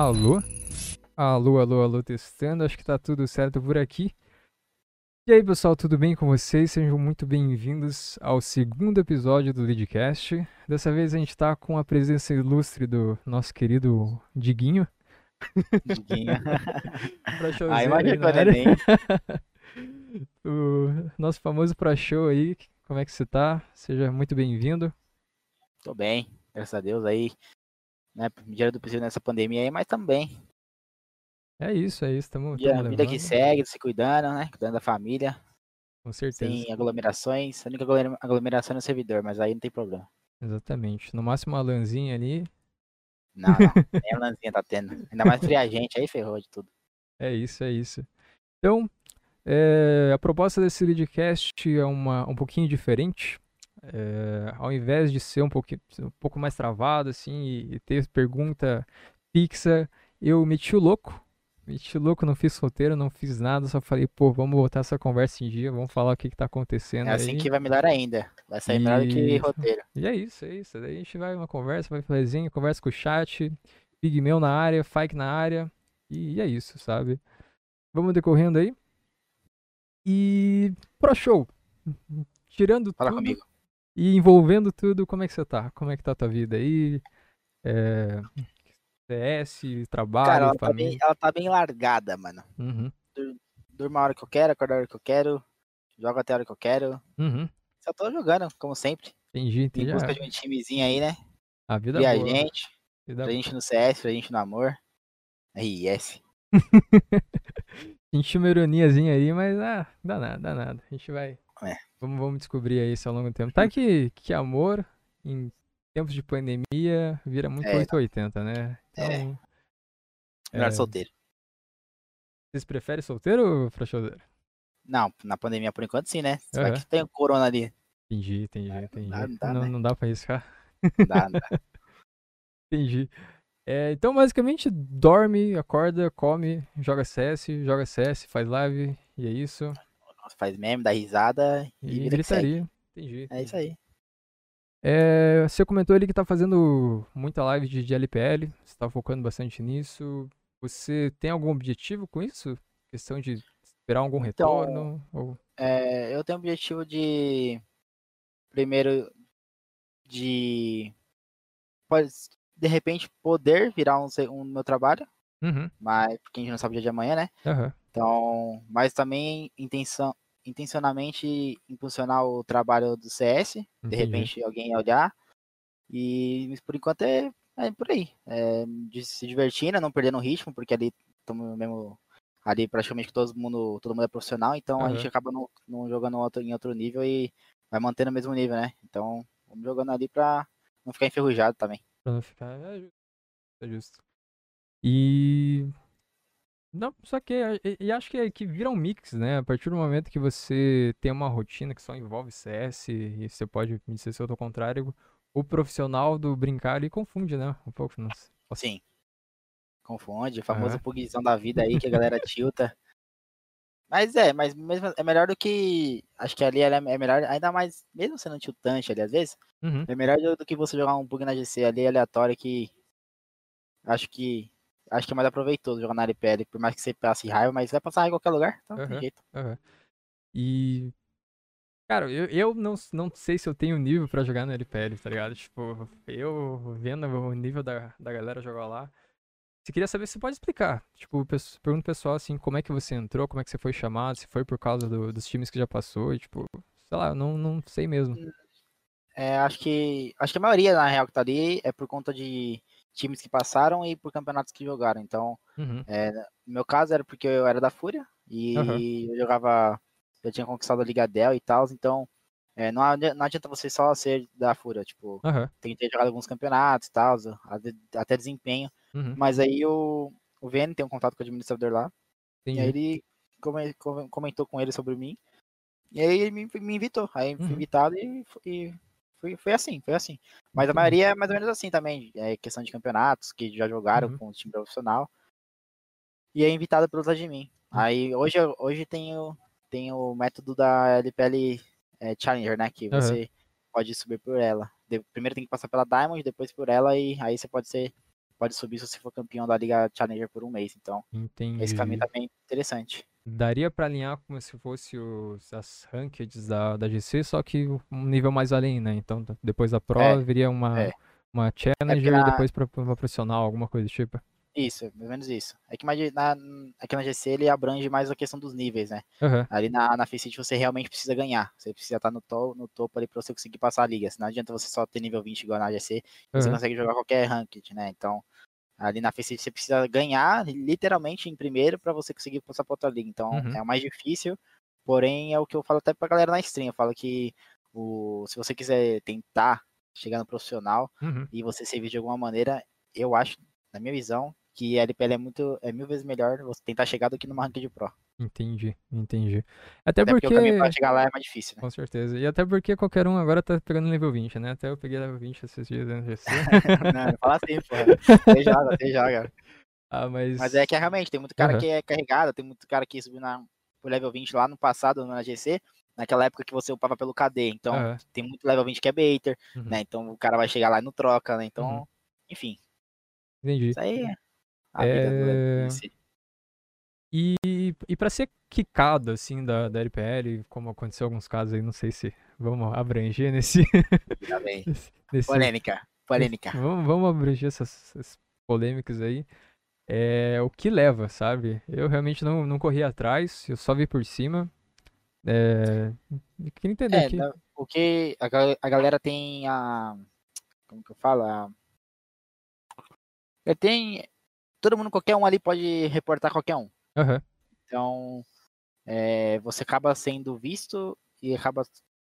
Alô? Alô, alô, alô, testando. Acho que tá tudo certo por aqui. E aí, pessoal, tudo bem com vocês? Sejam muito bem-vindos ao segundo episódio do Leadcast. Dessa vez a gente tá com a presença ilustre do nosso querido Diguinho. Diguinho. Pra Aí aí imagina é nem. o nosso famoso Pro Show aí. Como é que você tá? Seja muito bem-vindo. Tô bem, graças a Deus aí. Né, medida do possível nessa pandemia aí, mas também. É isso, é isso. Tamo, Vida, tamo vida que segue, se cuidando, né? Cuidando da família, Com certeza. sem aglomerações. A única aglomera- aglomeração é no servidor, mas aí não tem problema. Exatamente. No máximo uma lãzinha ali. Não, não. Nem a lãzinha tá tendo. Ainda mais fria gente, aí ferrou de tudo. É isso, é isso. Então, é, a proposta desse leadcast é uma, um pouquinho diferente. É, ao invés de ser um, pouquinho, um pouco mais travado, assim, e, e ter pergunta fixa, eu meti o louco. Meti o louco, não fiz roteiro, não fiz nada, só falei, pô, vamos botar essa conversa em dia, vamos falar o que que tá acontecendo É assim aí. que vai melhor ainda. Vai sair melhor do que roteiro. E é isso, é isso. Daí a gente vai uma conversa, vai resenha, conversa com o chat, Pigmeu na área, Fike na área, e é isso, sabe? Vamos decorrendo aí. E Pro Show, tirando Fala tudo comigo. E envolvendo tudo, como é que você tá? Como é que tá a tua vida aí? É, CS, trabalho, Cara, ela tá, família. bem, ela tá bem largada, mano. Uhum, Durmo a hora que eu quero, acordo a hora que eu quero, jogo até a hora que eu quero. uhum. Só tô jogando, como sempre. Entendi, Em entendi. busca Ah, de um timezinho aí, né? A vida a boa. gente. Vida Pra gente no CS, pra gente no amor. RS. Senti uma ironiazinha aí, mas ah, dá nada, dá nada. A gente vai. É. Vamos, vamos descobrir aí isso ao longo do tempo. Tá que, que amor em tempos de pandemia vira muito É. 880, né? Então. É. Melhor é, solteiro. Vocês preferem solteiro ou frouxodeiro? Não, na pandemia por enquanto sim, né? Aham. vai que tem o corona ali. Entendi, entendi, não entendi. dá, não dá, não, né? não dá pra riscar. Não dá, não dá. Entendi. É, então, basicamente, dorme, acorda, come, joga CS, joga CS, faz live, e é isso. Faz meme, dá risada e, E gritaria. Entendi. É isso aí. É, você comentou ali que tá fazendo muita live de, de LPL, você tá focando bastante nisso. Você tem algum objetivo com isso? Questão de esperar algum Então, retorno? Ou... É, eu tenho o objetivo de. Primeiro, de. Pode, de repente, poder virar um, um meu trabalho, Uhum, mas porque a gente não sabe o dia de amanhã, né? aham, Então, mas também intenção, intencionalmente impulsionar o trabalho do CS, de entendi. repente alguém ia olhar. E por enquanto é, é por aí. É, de se divertindo, não perdendo o ritmo, porque ali estamos mesmo. Ali praticamente todo mundo, todo mundo é profissional, então a Aham. gente acaba não, não jogando outro, em outro nível e vai mantendo o mesmo nível, né? Então, vamos jogando ali pra não ficar enferrujado também. Pra não ficar. É justo. É justo. E. Não, só que. E, e acho que, é- que vira um mix, né? A partir do momento que você tem uma rotina que só envolve CS, e você pode me dizer se eu tô contrário, o profissional do brincar ele confunde, né? Um pouco. Posso- Sim. Confunde, o famoso Aham. pugzão da vida aí que a galera tilta. Mas é, mas mesmo é melhor do que. Acho que ali é é melhor, ainda mais, mesmo sendo tiltante ali às vezes, Uhum. é melhor do, do que você jogar um bug na GC ali aleatório que. Acho que. Acho que é mais aproveitoso jogar na LPL, por mais que você passe raiva, mas vai passar raiva em qualquer lugar, então não Aham. tem jeito. Aham. E. Cara, eu, eu não, não sei se eu tenho nível pra jogar no LPL, tá ligado? Tipo, eu vendo o nível da, da galera jogar lá. Você queria saber se você pode explicar. Tipo, pergunta pessoal assim, como é que você entrou, como é que você foi chamado, se foi por causa do- dos times que já passou, e tipo, sei lá, eu não, não sei mesmo. É, acho que. Acho que a maioria, na real, que tá ali é por conta de times que passaram e por campeonatos que jogaram. Então, Uhum. No meu caso era porque eu era da Fúria e Aham. eu jogava, eu tinha conquistado a Liga Dell e tal, então é, não, não adianta você só ser da Fúria, tipo, Aham. tem que ter jogado alguns campeonatos e tal, até desempenho, Uhum. mas aí o, o VN tem um contato com o administrador lá, e aí Entendi. ele come- come- comentou com ele sobre mim, e aí ele me, me invitou, aí fui Uhum. invitado e, e foi, foi assim, foi assim. Mas a maioria é mais ou menos assim também, é questão de campeonatos, que já jogaram Uhum. com o time profissional, e é invitado pelos de mim. Aí hoje, hoje tem, o, tem o método da LPL é, Challenger, né? Que Aham. você pode subir por ela. De- primeiro tem que passar pela Diamond, depois por ela, e aí você pode ser pode subir se você for campeão da Liga Challenger por um mês. Então, Entendi. esse caminho também é interessante. Daria pra alinhar como se fosse os, as rankeds da, da GC, só que um nível mais além, né? Então, depois da Pro É, viria uma, é. uma Challenger na- e depois pra uma profissional, alguma coisa do tipo. Isso, é ou menos isso. É que na, aqui na GC ele abrange mais a questão dos níveis, né? Aham, Ali na, na Faceit você realmente precisa ganhar. Você precisa estar no, to, no topo ali pra você conseguir passar a liga. Não adianta você só ter nível 20 igual na GC, você aham. consegue jogar qualquer ranked, né? Então, ali na Faceit você precisa ganhar literalmente em primeiro pra você conseguir passar pra outra liga. Então, Uhum. é o mais difícil, porém é o que eu falo até pra galera na stream. Eu falo que o, se você quiser tentar chegar no profissional Uhum. e você servir de alguma maneira, eu acho, na minha visão, que a LPL é muito, é mil vezes melhor você tentar chegar do que numa ranked pro. Entendi, entendi. Até Até porque, porque. o caminho pra chegar lá é mais difícil, né? Com certeza. E até porque qualquer um agora tá pegando nível 20, né? Até eu peguei level 20 esses dias GC. não, não fala assim, pô. Você joga, você joga. Ah, mas. Mas é que é realmente, tem muito cara Aham. que é carregado, tem muito cara que subiu na, pro level 20 lá no passado, na GC, naquela época que você upava pelo KD. Então, Aham, tem muito level 20 que é baiter, uhum, né? Então o cara vai chegar lá e não troca, né? Então, Uhum. enfim, Entendi. isso aí é a vida do É, level 20. E, e pra ser quicado, assim, da, da LPL, como aconteceu em alguns casos aí, não sei se vamos abranger nesse. Nesse Polêmica, polêmica. Vamos, vamos abranger essas, essas polêmicas aí. É o que leva, sabe? Eu realmente não, não corri atrás, eu só vi por cima. É, eu queria entender É, o que a, a galera tem a. Como que eu falo? A, tem. Todo mundo, qualquer um ali pode reportar qualquer um. Aham, Então, é, você acaba sendo visto e acaba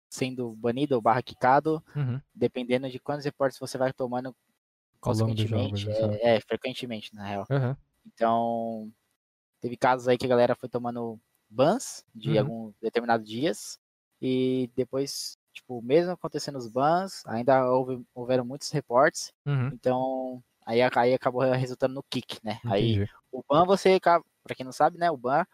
sendo banido ou barra quicado, uhum, dependendo de quantos reportes você vai tomando jogos, consequentemente. é, é, frequentemente, na real. aham, Então, teve casos aí que a galera foi tomando bans de Uhum. alguns determinados dias e depois, tipo, mesmo acontecendo os bans, ainda houve, houveram muitos reportes, uhum, então aí, aí acabou resultando no kick, né? Aí entendi. o ban você, pra quem não sabe, né, o ban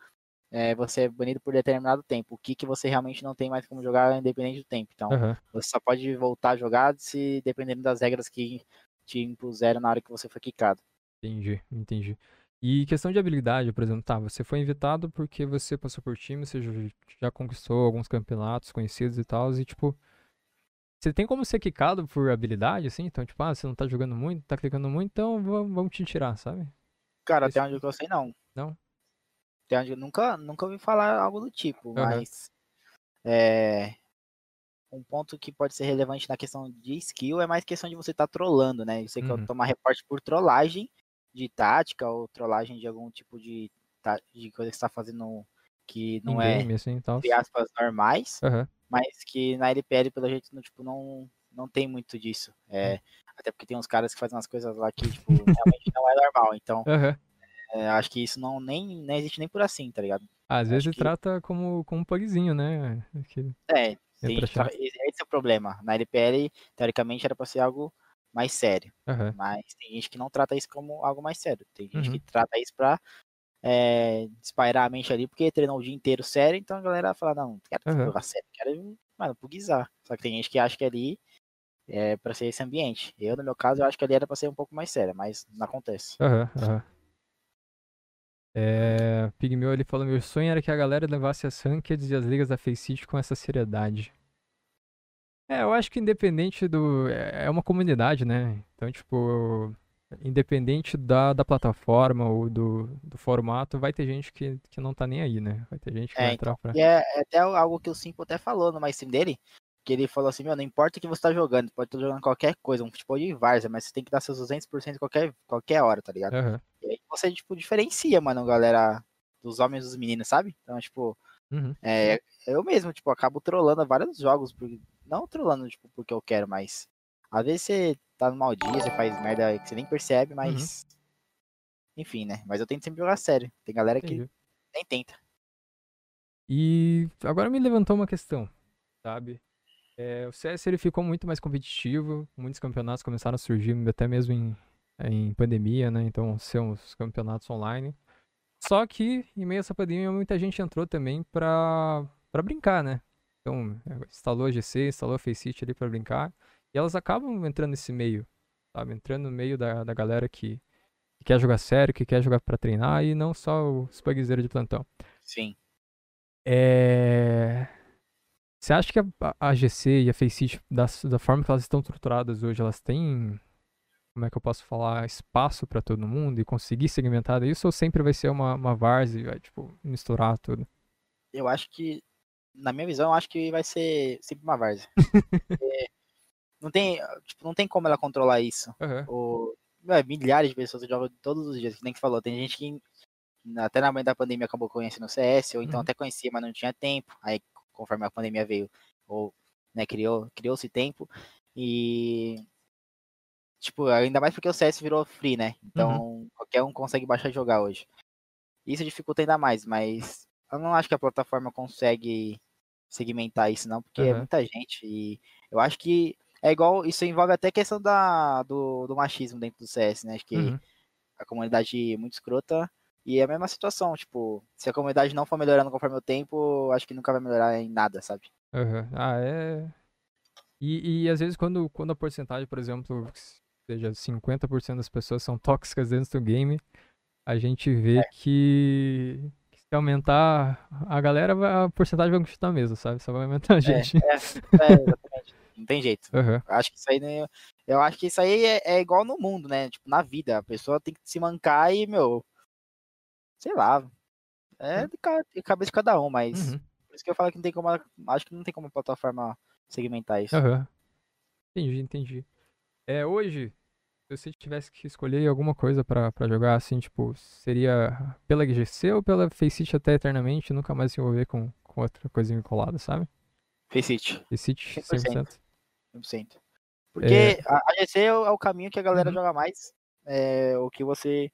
é você é banido por determinado tempo. O kick você realmente não tem mais como jogar independente do tempo. Então, Aham, você só pode voltar a jogar se dependendo das regras que te impuseram na hora que você foi quicado. entendi, entendi. E questão de habilidade, por exemplo, tá, você foi invitado porque você passou por time, você já- já conquistou alguns campeonatos conhecidos e tal, e tipo, você tem como ser quicado por habilidade, assim? Então, tipo, ah, você não tá jogando muito, tá clicando muito, então vamos, te tirar, sabe? Cara, Esse- até onde eu sei, não. Não? Até onde eu nunca, nunca ouvi falar algo do tipo, Aham. mas é, um ponto que pode ser relevante na questão de skill é mais questão de você estar trolando, né? Você quer Uhum. tomar reporte por trollagem de tática ou trollagem de algum tipo de, tá- de coisa que você está fazendo que não é, assim, entre aspas, normais, Aham, mas que na LPL, pelo jeito, não, tipo, não, não tem muito disso. É, até porque tem uns caras que fazem umas coisas lá que, tipo, realmente não é normal. Então, aham. é, acho que isso não, nem, não existe nem por assim, tá ligado? Às Acho vezes que- trata como, como um pugzinho, né? Que É, tem, tra- esse é o problema. Na LPL, teoricamente, era pra ser algo mais sério. Aham, Mas tem gente que não trata isso como algo mais sério. Tem gente Uhum. que trata isso pra é, espairar a mente ali, porque treinou o dia inteiro sério, então a galera fala, não, quero Aham. jogar sério, quero, mano, pugizar. Só que tem gente que acha que ali é pra ser esse ambiente. Eu, no meu caso, eu acho que ali era pra ser um pouco mais sério, mas não acontece. aham, aham. É, Pigmeu, ele falou, meu sonho era que a galera levasse as rankeds e as ligas da Faceit com essa seriedade. É, eu acho que independente do... É é uma comunidade, né? Então, tipo, independente da, da plataforma ou do, do formato, vai ter gente que, que não tá nem aí, né? Vai ter gente que É, vai entrar pra... E é, é até algo que o Simple até falou no mais stream dele, que ele falou assim, meu, não importa o que você tá jogando, pode estar jogando qualquer coisa, um futebol de várzea, mas você tem que dar seus 200% qualquer, qualquer hora, tá ligado? Aham, E aí você, tipo, diferencia, mano, galera, dos homens e dos meninos, sabe? Então, tipo, uhum, é, eu mesmo, tipo, acabo trollando vários jogos, porque, não trollando, tipo, porque eu quero, mas às vezes você tá no mau dia, você faz merda que você nem percebe, mas enfim, né? Mas eu tento sempre jogar sério. Tem galera que entendi. nem tenta. E agora me levantou uma questão, sabe? É, o CS ele ficou muito mais competitivo, muitos campeonatos começaram a surgir até mesmo em, em pandemia, né? Então, são os campeonatos online. Só que, em meio a essa pandemia, muita gente entrou também pra, pra brincar, né? Então, é, instalou a GC, instalou a Faceit ali pra brincar. E elas acabam entrando nesse meio, sabe? Entrando no meio da, da galera que, que quer jogar sério, que quer jogar pra treinar e não só os bugzeiros de plantão. Sim. É... Você acha que a, a GC e a Faceit, da, da forma que elas estão estruturadas hoje, elas têm, como é que eu posso falar, espaço pra todo mundo e conseguir segmentar isso ou sempre vai ser uma, uma várzea e vai, tipo, misturar tudo? Eu acho que, na minha visão, eu acho que vai ser sempre uma várzea. É, não tem, tipo, não tem como ela controlar isso. Aham. O, é, milhares de pessoas jogam todos os dias, que nem que falou. Tem gente que até na mãe da pandemia acabou conhecendo o CS, ou então Uhum. até conhecia, mas não tinha tempo. Aí, conforme a pandemia veio, ou né, criou, criou-se tempo. E tipo, ainda mais porque o CS virou free, né? Então qualquer um consegue baixar e jogar hoje. Isso dificulta ainda mais, mas eu não acho que a plataforma consegue segmentar isso, não, porque é Aham. muita gente. E eu acho que é igual. Isso envolve até a questão da, do, do machismo dentro do CS, né? Acho que Uhum. a comunidade é muito escrota. E é a mesma situação, tipo, se a comunidade não for melhorando conforme o tempo, acho que nunca vai melhorar em nada, sabe? Aham. Ah, é. E, e às vezes quando, quando a porcentagem, por exemplo, seja 50% das pessoas são tóxicas dentro do game, a gente vê que, que se aumentar a galera, a porcentagem vai continuar mesmo, sabe? Só vai aumentar a gente. É, é. Não tem jeito. Eu acho que isso aí, né, eu acho que isso aí é, é igual no mundo, né? Tipo, na vida, a pessoa tem que se mancar e, meu, sei lá, é de, ca- de cabeça de cada um, mas Uhum. por isso que eu falo que não tem como, acho que não tem como a plataforma segmentar isso. Aham. Entendi, entendi. É, hoje, se você tivesse que escolher alguma coisa pra, pra jogar, assim, tipo, seria pela GC ou pela Faceit até eternamente e nunca mais se envolver com, com outra coisa vinculada, sabe? Faceit, Faceit 100%. 100%. 100%. Porque a, a GC é o, é o caminho que a galera Uhum. joga mais, é o que você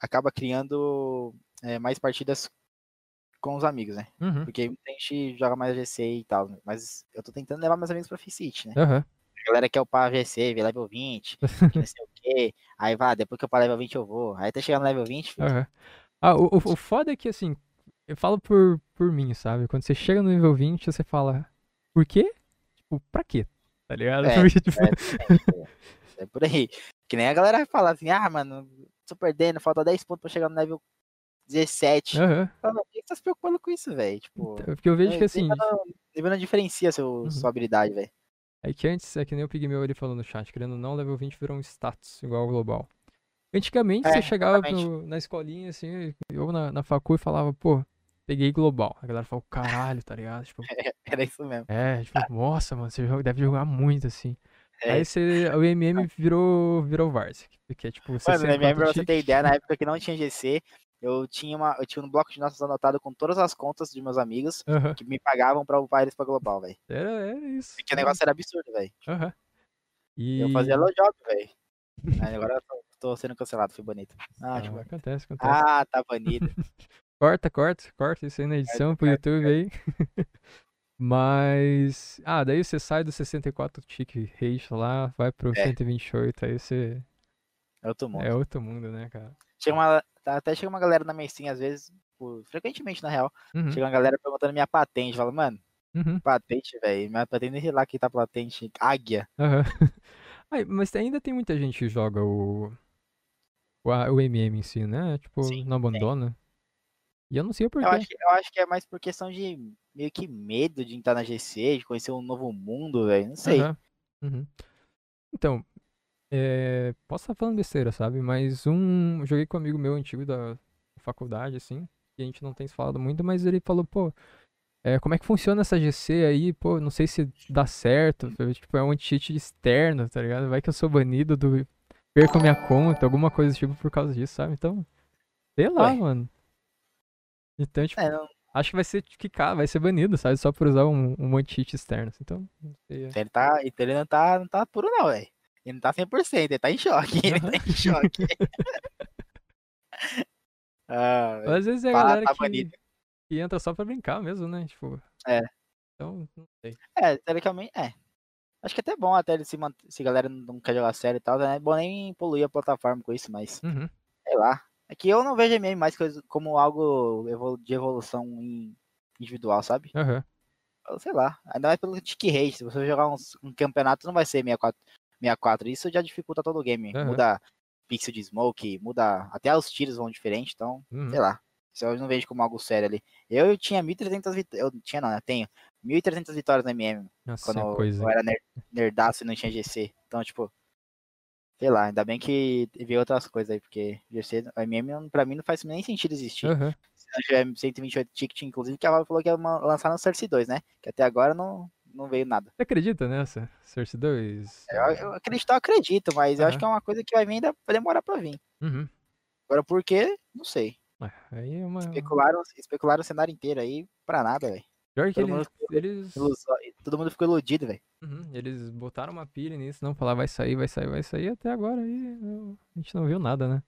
acaba criando é, mais partidas com os amigos, né? Uhum. Porque muita gente joga mais GC e tal, né? mas eu tô tentando levar meus amigos pra Faceit, né? Aham. A galera quer upar GC, ver level 20, que não sei o quê. Aí vai, depois que eu upar level 20 eu vou. Aí tá chegando no level 20, filho. Aham. Ah, o, o, o foda é que, assim, eu falo por, por mim, sabe? Quando você chega no nível 20, você fala, por quê? Tipo, pra quê? Tá ligado? É, Porque, tipo, É, é, é por aí. Que nem a galera vai falar assim, ah, mano, tô perdendo, falta 10 pontos pra chegar no level 17. aham. Fala, Por que você tá se preocupando com isso, velho? Tipo, Porque eu vejo que, é, assim, nível não- diferencia seu, Uhum. sua habilidade, velho. É que antes, é que nem o Pigmeu ele falou no chat, querendo ou não, level 20 virou um status, igual ao global. Antigamente É, você chegava no- na escolinha, assim, ou na, na facu e falava, pô, peguei global. A galera falou, caralho, tá ligado? Tipo, Era isso mesmo. é, tipo, nossa, mano, você joga- deve jogar muito, assim. É. Aí você, o MM virou, virou Varsa, porque, tipo, você Mano, na minha pra você ter ideia, na época que não tinha GC, eu tinha, uma, eu tinha um bloco de notas anotado com todas as contas de meus amigos que me pagavam pra upar eles pra global, velho. era, era isso. Porque o negócio era absurdo, velho. Aham. E... Eu fazia low job, velho. Agora eu tô, tô sendo cancelado, foi bonito. Ah, Ah, acontece, acontece. ah tá banido. Corta, corta, corta isso aí na edição pro YouTube aí. Mas. Ah, daí você sai do 64 tique rate lá, vai pro É. 128, aí você. É outro mundo. É outro mundo, né, cara? Chega uma, tá- até chega uma galera na messinha, às vezes, frequentemente na real, Uhum, chega uma galera perguntando minha patente. Fala, mano, uhum, patente, velho. Minha patente, nem sei lá que tá patente. Águia. aham. Ai, mas ainda tem muita gente que joga o. O, o MM em si, né? Tipo, Sim, não abandona. E eu não sei o Eu porquê. acho, que- eu acho que é mais por questão de meio que medo de entrar na GC, de conhecer um novo mundo, velho. Não sei. Aham, uhum. Então, é, posso estar falando besteira, sabe? Mas um. eu Joguei com um amigo meu antigo da faculdade, assim. E a gente não tem se falado muito, mas ele falou, pô. é, como é que funciona essa GC aí? Pô, não sei se dá certo. Tipo, é um anti-cheat externo, tá ligado? Vai que eu sou banido do. Perco minha conta, alguma coisa do tipo por causa disso, sabe? Então. Sei lá, Ué. mano. Então, tipo, É, não, acho que vai ser quicado, vai ser banido, sabe? Só por usar um, um anti-cheat externo. Então, não sei. é. ele, tá, então ele não tá, não tá puro, não, velho. Ele não tá 100%, ele tá em choque. Ele tá em choque. ah, velho. Às vezes é a galera tá que, banido. que entra só pra brincar mesmo, né? Tipo. É. Então, não sei. É, teoricamente, é. Acho que é até bom até ele se manter, se a galera não quer jogar sério e tal, né? É bom nem poluir a plataforma com isso, mas Uhum. sei lá. É que eu não vejo MM mais como algo de evolução individual, sabe? Eu Sei lá. Ainda mais pelo tick rate. Se você jogar uns- um campeonato, não vai ser 64, 64. Isso já dificulta todo o game. Aham. Muda pixel de smoke, muda. Até os tiros vão diferente, então, Uhum. sei lá. Isso eu não vejo como algo sério ali. Eu tinha 1.300 vitórias. Eu tinha, não, eu tenho 1.300 vitórias no MM. Nossa, Quando eu- coisa. eu era ner- nerdaço e não tinha GC. Então, tipo. Sei lá, ainda bem que veio outras coisas aí, porque GC, MM pra mim não faz nem sentido existir. Aham. Se não tiver 128 ticket, inclusive, que a Valve falou que ia lançar no Source 2, né? Que até agora não, não veio nada. Você acredita nessa? Source 2? Eu, eu acredito, eu acredito, mas eu acho que é uma coisa que vai vir ainda vai demorar pra vir. Uhum. Agora por quê? Não sei. Ah, Aí é uma. Especularam, especularam o cenário inteiro aí pra nada, velho. Pior que todo eles. mundo eles... Todo mundo ficou iludido, velho. Uhum, Eles botaram uma pilha nisso, não falar vai sair, vai sair, vai sair, até agora aí a gente não viu nada, né?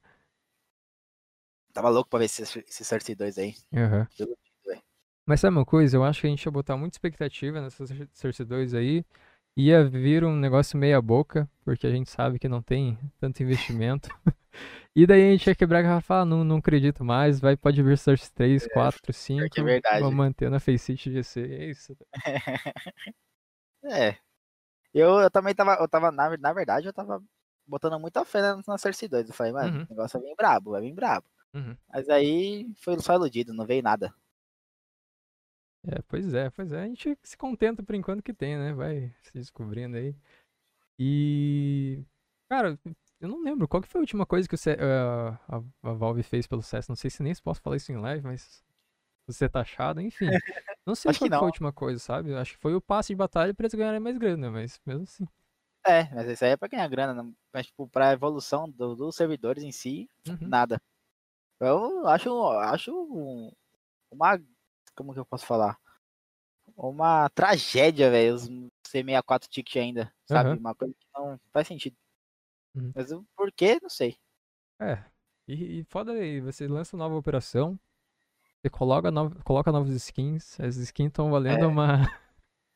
Tava louco pra ver esse, esse Source 2 aí. Aham. Iludido. Mas sabe uma coisa? Eu acho que a gente ia botar muita expectativa nessa Source 2 aí. Ia vir um negócio meia boca, porque a gente sabe que não tem tanto investimento. e daí a gente ia quebrar a garrafa e falar, não, não acredito mais, vai, pode vir Source 3, 4, 5. que é verdade. Vamos manter na Faceit GC. É isso. É. Eu, eu também tava, eu tava na, na verdade, eu tava botando muita fé na, na Source 2. Eu falei, mano, Uhum. o negócio vai vir brabo, vai vir brabo. Uhum. Mas aí foi só iludido, não veio nada. É, pois é, pois é. A gente se contenta por enquanto que tem, né? Vai se descobrindo aí. E. Cara, eu não lembro qual que foi a última coisa que o C- a, a, Valve fez pelo CS. Não sei se nem se posso falar isso em live, mas. Você tá achado, enfim. Não sei qual que foi a última coisa, sabe? Acho que foi o passe de batalha pra eles ganharem mais grana, mas mesmo assim. É, mas isso aí é pra ganhar grana, não- mas tipo, pra evolução do- dos servidores em si, Uhum. nada. Eu acho, acho um- uma, como que eu posso falar? Uma tragédia, velho, os C64 ticket ainda, sabe? Aham. Uma coisa que não faz sentido. Uhum. Mas o porquê, não sei. É. E, e foda aí, você lança nova operação, você coloca, nova, coloca novas skins, as skins estão valendo É. uma,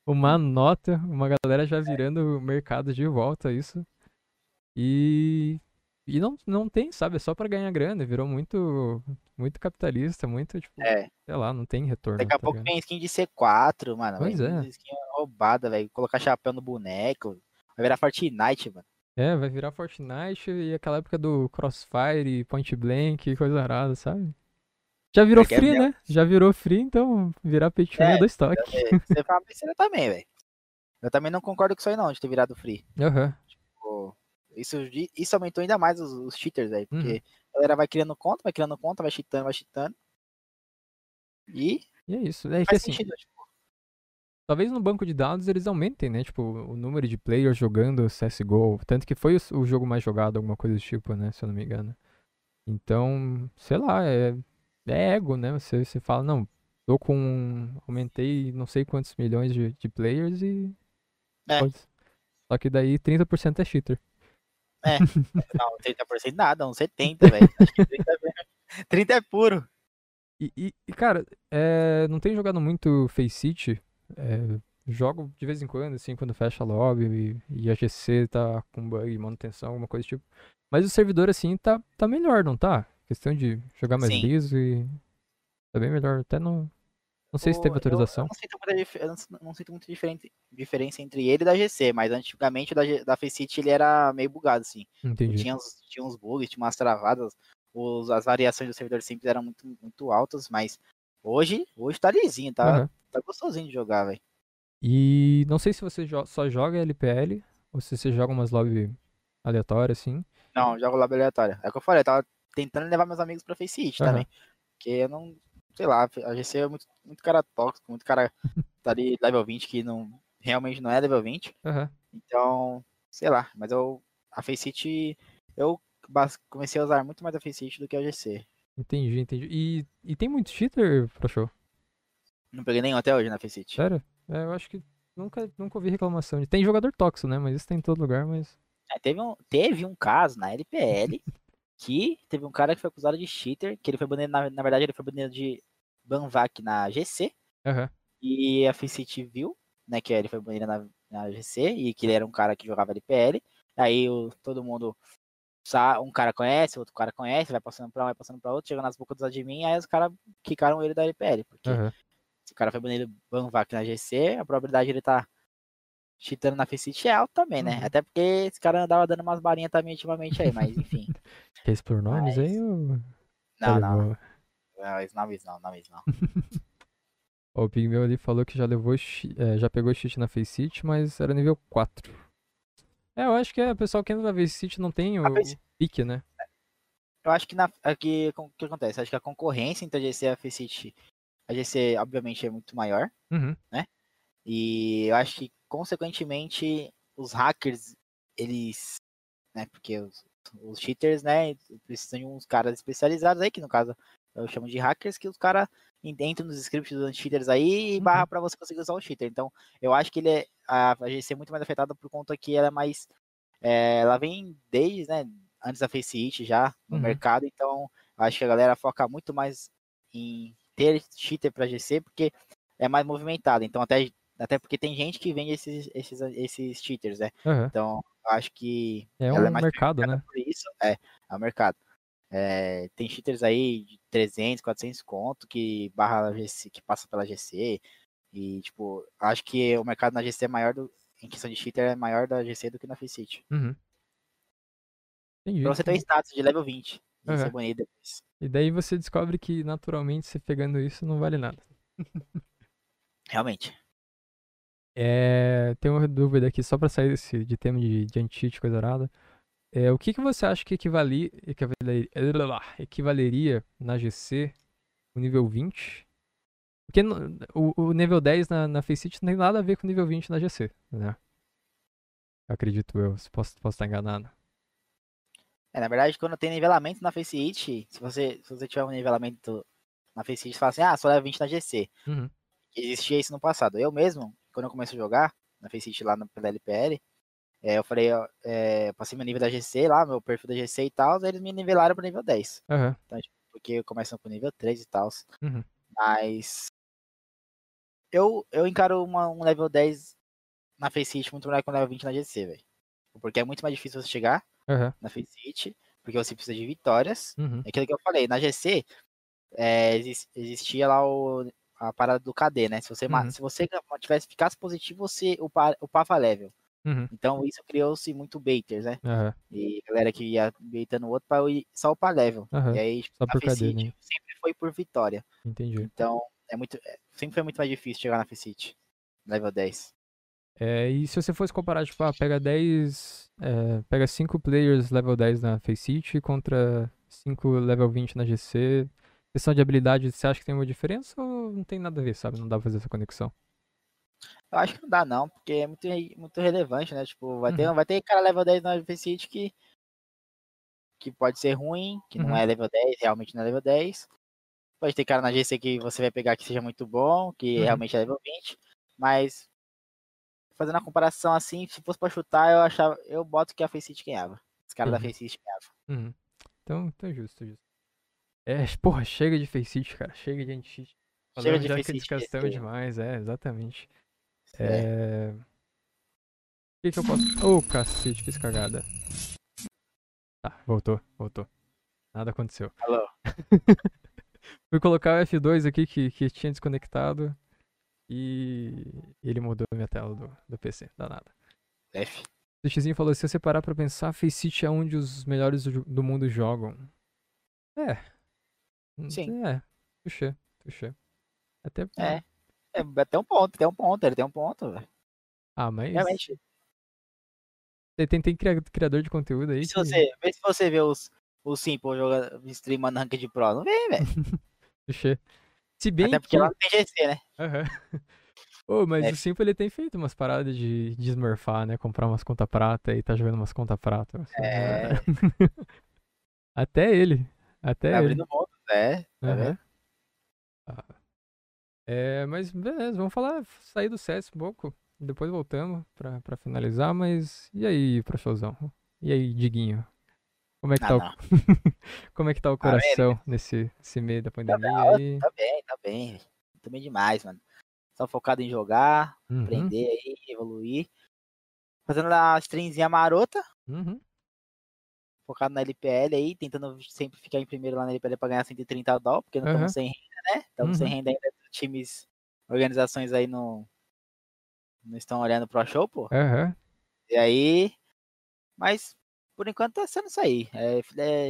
uma nota, uma galera já virando o mercado de volta, isso. E, e não, não tem, sabe? É só pra ganhar grana, virou muito, muito capitalista, muito, tipo, É, sei lá, não tem retorno. daqui a tá pouco ligado? vem skin de C4, mano. Pois vem é. skin roubada, velho. Colocar chapéu no boneco. Vai virar Fortnite, mano. É, vai virar Fortnite e aquela época do Crossfire, Point Blank, coisa arada, sabe? Já virou Porque é free, mesmo. né? Já virou free, então virar pay to é É, dois toques. É, Você fala besteira também, velho. Eu também não concordo com isso aí não, de ter virado free. Aham. Pô, Isso, isso aumentou ainda mais os, os cheaters aí, porque Uhum. a galera vai criando conta, vai criando conta, vai cheatando, vai cheatando. E E é isso. É faz assim, sentido, tipo, talvez no banco de dados eles aumentem, né? Tipo, o número de players jogando CSGO. Tanto que foi o, o jogo mais jogado, alguma coisa do tipo, né? Se eu não me engano. Então, sei lá, é, é ego, né? Você, você fala, não, tô com. Aumentei não sei quantos milhões de, de players e. É. Só que daí 30% é cheater. não, 30% nada, uns 70, velho. Acho que 30, é- 30 é puro. E, e- e, cara, é, não tenho jogado muito Faceit. É, jogo de vez em quando, assim, quando fecha a lobby e, e a GC tá com bug, manutenção, alguma coisa do tipo. Mas o servidor, assim, tá, tá melhor, não tá? Questão de jogar mais Sim. liso e. Tá bem melhor. Até não. Não sei se teve eu- atualização. Eu, não sinto muita, eu não, sinto muita diferença entre ele e da GC, mas antigamente o da, da Faceit ele era meio bugado, assim. Entendi. Tinha uns, tinha uns bugs, tinha umas travadas, os, as variações do servidor simples eram muito, muito altas, mas hoje, hoje tá lisinho, tá, Aham. tá gostosinho de jogar, velho. E não sei se você jo- só joga LPL ou se você joga umas lobby aleatórias, assim. Não, jogo lab aleatório. É o que eu falei, eu tava tentando levar meus amigos pra Faceit Aham. também. Porque eu não, sei lá, a GC é muito, muito cara tóxico, muito cara tá ali level 20 que não, realmente não é level 20. Aham. Então, sei lá, mas eu, a Faceit, eu bas- comecei a usar muito mais a Faceit do que a GC. Entendi, entendi. E, e tem muito cheater, pro show? Não peguei nenhum até hoje na Faceit. Sério? É, eu acho que nunca, nunca ouvi reclamação. Tem jogador tóxico, né? Mas isso tem em todo lugar, mas. É, teve, um, teve um caso na LPL que teve um cara que foi acusado de cheater, que ele foi banido, na, na verdade ele foi banido de Banvac na GC, Aham. e a Faceit viu, né, que ele foi banido na, na GC, e que ele era um cara que jogava LPL, aí o, todo mundo, um cara conhece, outro cara conhece, vai passando pra um, vai passando pra outro, chega nas bocas dos admin, aí os caras quicaram ele da LPL, porque Aham. se o cara foi banido Banvac na GC, a probabilidade de ele tá cheatando na Faceit é alta também, né? Uhum. Até porque esse cara andava dando umas barinhas também ultimamente aí, mas enfim. Quer expor nomes Mas- aí ou... Não, Tá não. Não, esse nomes não, nomes não. Ó, o Pigmeu ali falou que já levou, é, já pegou cheat na Face City, mas era nível 4. É, eu acho que é, o pessoal que entra na Face City não tem o, Face- pique, né? Eu acho que na, aqui, o que acontece? Acho que a concorrência entre a GC e a Faceit, a GC, obviamente, é muito maior. Uhum. E eu acho que, consequentemente, os hackers, eles. Né, porque os, os cheaters, né, precisam de uns caras especializados aí, que no caso eu chamo de hackers, que os caras entram nos scripts dos cheaters aí e Uhum. barra pra você conseguir usar o cheater. Então, eu acho que ele é, a, GC é muito mais afetada por conta que ela é mais. é, ela vem desde, né, antes da Faceit já no Uhum. mercado, então acho que a galera foca muito mais em ter cheater pra GC, porque é mais movimentado. Então, até até porque tem gente que vende esses, esses, esses cheaters, né? Aham. Então, acho que É ela um é mais mercado, né? por isso, é, é o mercado. É, tem cheaters aí de 300, 400 conto que barra GC, que passa pela GC. E, tipo, acho que o mercado na GC é maior do, em questão de cheater é maior da GC do que na Faceit. Uhum. Entendi. Pra você ter o status de level 20. E Aham. ser bonito depois. E daí você descobre que naturalmente você pegando isso não vale nada. Realmente. É, tem uma dúvida aqui, só pra sair desse, de tema de, de anti-cheat, coisa. É, o que, que você acha que equivali, equivaleria, equivaleria na GC o nível 20? Porque o, o nível 10 na, na Faceit não tem nada a ver com o nível 20 na GC, né? Acredito eu, se posso, posso estar enganado. É, na verdade, quando tem nivelamento na Faceit, se você, se você tiver um nivelamento na Faceit, você fala assim, ah, só leva 20 na GC. Uhum. existia isso no passado. Eu mesmo, quando eu comecei a jogar na Faceit lá no, pela LPL, é, eu falei, ó, é, passei meu nível da GC lá, meu perfil da GC e tal, eles me nivelaram pro nível 10. Aham. Porque começam com nível 3 e tal. Uhum. Mas eu, eu encaro uma, um level 10 na Faceit muito melhor que um level 20 na GC, velho. Porque é muito mais difícil você chegar Aham. na Faceit, porque você precisa de vitórias. Uhum. É aquilo que eu falei, na GC é, exis- existia lá o, a parada do KD, né? Se você, Uhum. se você tivesse, ficasse positivo, você upa- upava level. Uhum. Então isso criou-se muito baiters, né? Aham. E galera que ia baitando o outro pra ir só upar level. Aham. E aí, tipo, Só na por né? sempre foi por vitória. Entendi. Então, é muito, é- sempre foi muito mais difícil chegar na Faceit. Level 10. É, e se você fosse comparar, tipo, ah, pega 10. é, pega 5 players level 10 na Faceit contra 5 level 20 na GC. Questão de habilidade, você acha que tem uma diferença ou não tem nada a ver, sabe? Não dá pra fazer essa conexão. Eu acho que não dá não, porque é muito, muito relevante, né? Tipo, vai, Uhum. ter, vai ter cara level 10 na Faceit que, que pode ser ruim, que não Uhum. é level 10, realmente não é level 10. Pode ter cara na GC que você vai pegar que seja muito bom, que Uhum. realmente é level 20. Mas, fazendo a comparação assim, se fosse pra chutar, eu achava, eu boto que a Faceit ganhava. Os caras da Uhum. Faceit ganhavam. Uhum. Então, é justo, justo. É, porra, chega de Faceit, cara. Chega de. Chega Falamos de já que Faceit, desgastamos GC. demais, é, exatamente. É. O que que eu posso... Ô, cacete, fiz cagada. Tá, voltou, voltou. Nada aconteceu. Alô? Fui colocar o F2 aqui que, que tinha desconectado e ele mudou a minha tela do, do PC, danada. F. O Xzinho falou, se você parar pra pensar, Faceit é onde os melhores do, do mundo jogam. É. Sim. É, puxei, puxei. Até... É. É, até um ponto, tem um ponto, ele tem um ponto, velho. Ah, mas... Realmente. Tem, tem, tem cria- criador de conteúdo aí Se que... você, vê se você vê os, os Simple jogando, streamando Ranked Pro. Não vem, velho. Se bem Até porque que... lá não tem GC, né? Aham. Ô, mas É. o Simple ele tem feito umas paradas de, de smurfar, né? Comprar umas conta prata e tá jogando umas conta prata. assim, É. né? Até ele. Até Tá ele. abrindo mundo, né? Tá Aham. É, mas beleza, vamos falar, sair do CS um pouco. Depois voltamos pra, pra finalizar, mas e aí, professozão? E aí, Diguinho? Como é que Ah, tá, o... Como é que tá o Ah, coração nesse, nesse meio da pandemia bem, aí? Tá bem, tá bem. Tô bem demais, mano. Só focado em jogar, Uhum, aprender aí, evoluir. Fazendo a streamzinha marota, uhum, focado na LPL aí, tentando sempre ficar em primeiro lá na LPL pra ganhar 130 dólares, porque não estamos sem renda, né? Estamos sem Uhum. renda ainda. Times, organizações aí não, não estão olhando pro show, pô. aham, E aí. Mas, por enquanto tá sendo isso aí. É,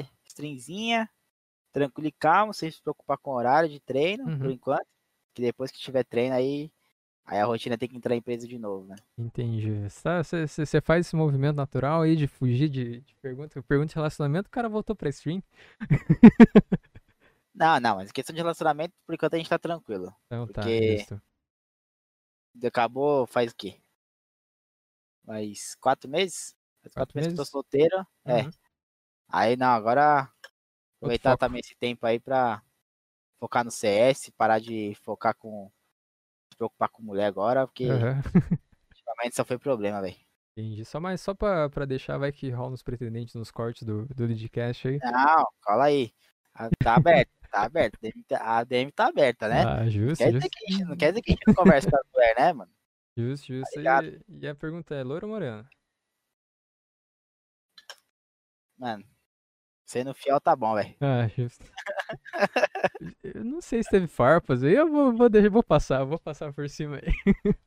é stringzinha, tranquilo e calmo, sem se preocupar com horário de treino, por Uhum. enquanto. Que depois que tiver treino aí, aí a rotina tem que entrar em empresa de novo, né? Entendi. Você faz esse movimento natural aí de fugir de, de pergunta, pergunta de relacionamento, o cara voltou pra stream. Não, não, mas questão de relacionamento, por enquanto a gente tá tranquilo. Então tá, Porque- justo. Acabou faz o quê? Mais quatro meses? Faz Quatro quatro, meses que eu tô solteiro. É. Uhum. Aí não, agora aproveitar também esse tempo aí pra focar no CS, parar de focar com. se preocupar com mulher agora, porque Aham. ultimamente só foi problema, velho. Entendi. Só, mais, só pra, pra deixar, vai que rola nos pretendentes nos cortes do, do Leadcast aí. Não, cola aí. Ah, Tá aberto, tá aberto. A DM tá- tá aberta, né? Ah, justo, Quer dizer, justo. gente, não quer dizer que a gente não conversa com a mulher, né, mano? Justo, justo. ligado? E, e a pergunta é, loira ou morena? Mano, sendo fiel tá bom, velho. Ah, justo. Eu não sei se teve farpas aí, eu vou, vou, deixar, vou passar, vou passar por cima aí.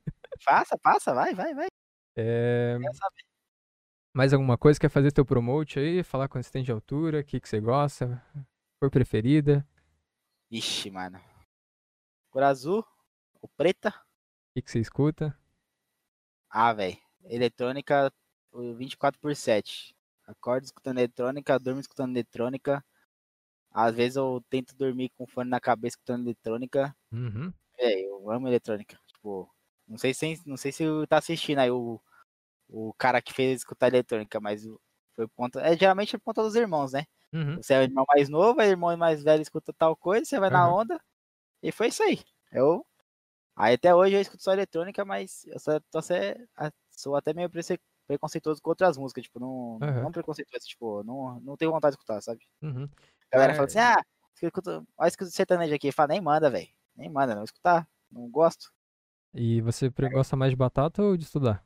Passa, passa, vai, vai, vai. É, mais alguma coisa? Quer fazer teu promote aí? Falar você tem de altura? O que, que você gosta? Cor preferida? Ixi, mano. Cor azul ou preta? O que, que você escuta? Ah, velho. Eletrônica o 24 por 7. Acordo escutando eletrônica, durmo escutando eletrônica. Às vezes eu tento dormir com fone na cabeça escutando eletrônica. Uhum. Véi, eu amo eletrônica. Tipo, não sei se não sei se tá assistindo aí o, o cara que fez escutar eletrônica, mas foi por conta. É geralmente por conta dos irmãos, né? Uhum. Você é o irmão mais novo, o irmão mais velho escuta tal coisa, você vai na Aham. onda. E foi isso aí. Eu. Aí até hoje eu escuto só eletrônica, mas eu só, tô até- sou até meio preconceituoso com outras músicas. Tipo, não, Aham. não preconceituoso, tipo, não, não tenho vontade de escutar, sabe? Uhum. A galera É. fala assim, ah, você escuta, olha escuta sertanejo aqui. Fala, nem manda, velho. Nem manda, não escutar. Não gosto. E você pre- gosta mais de batata ou de estudar?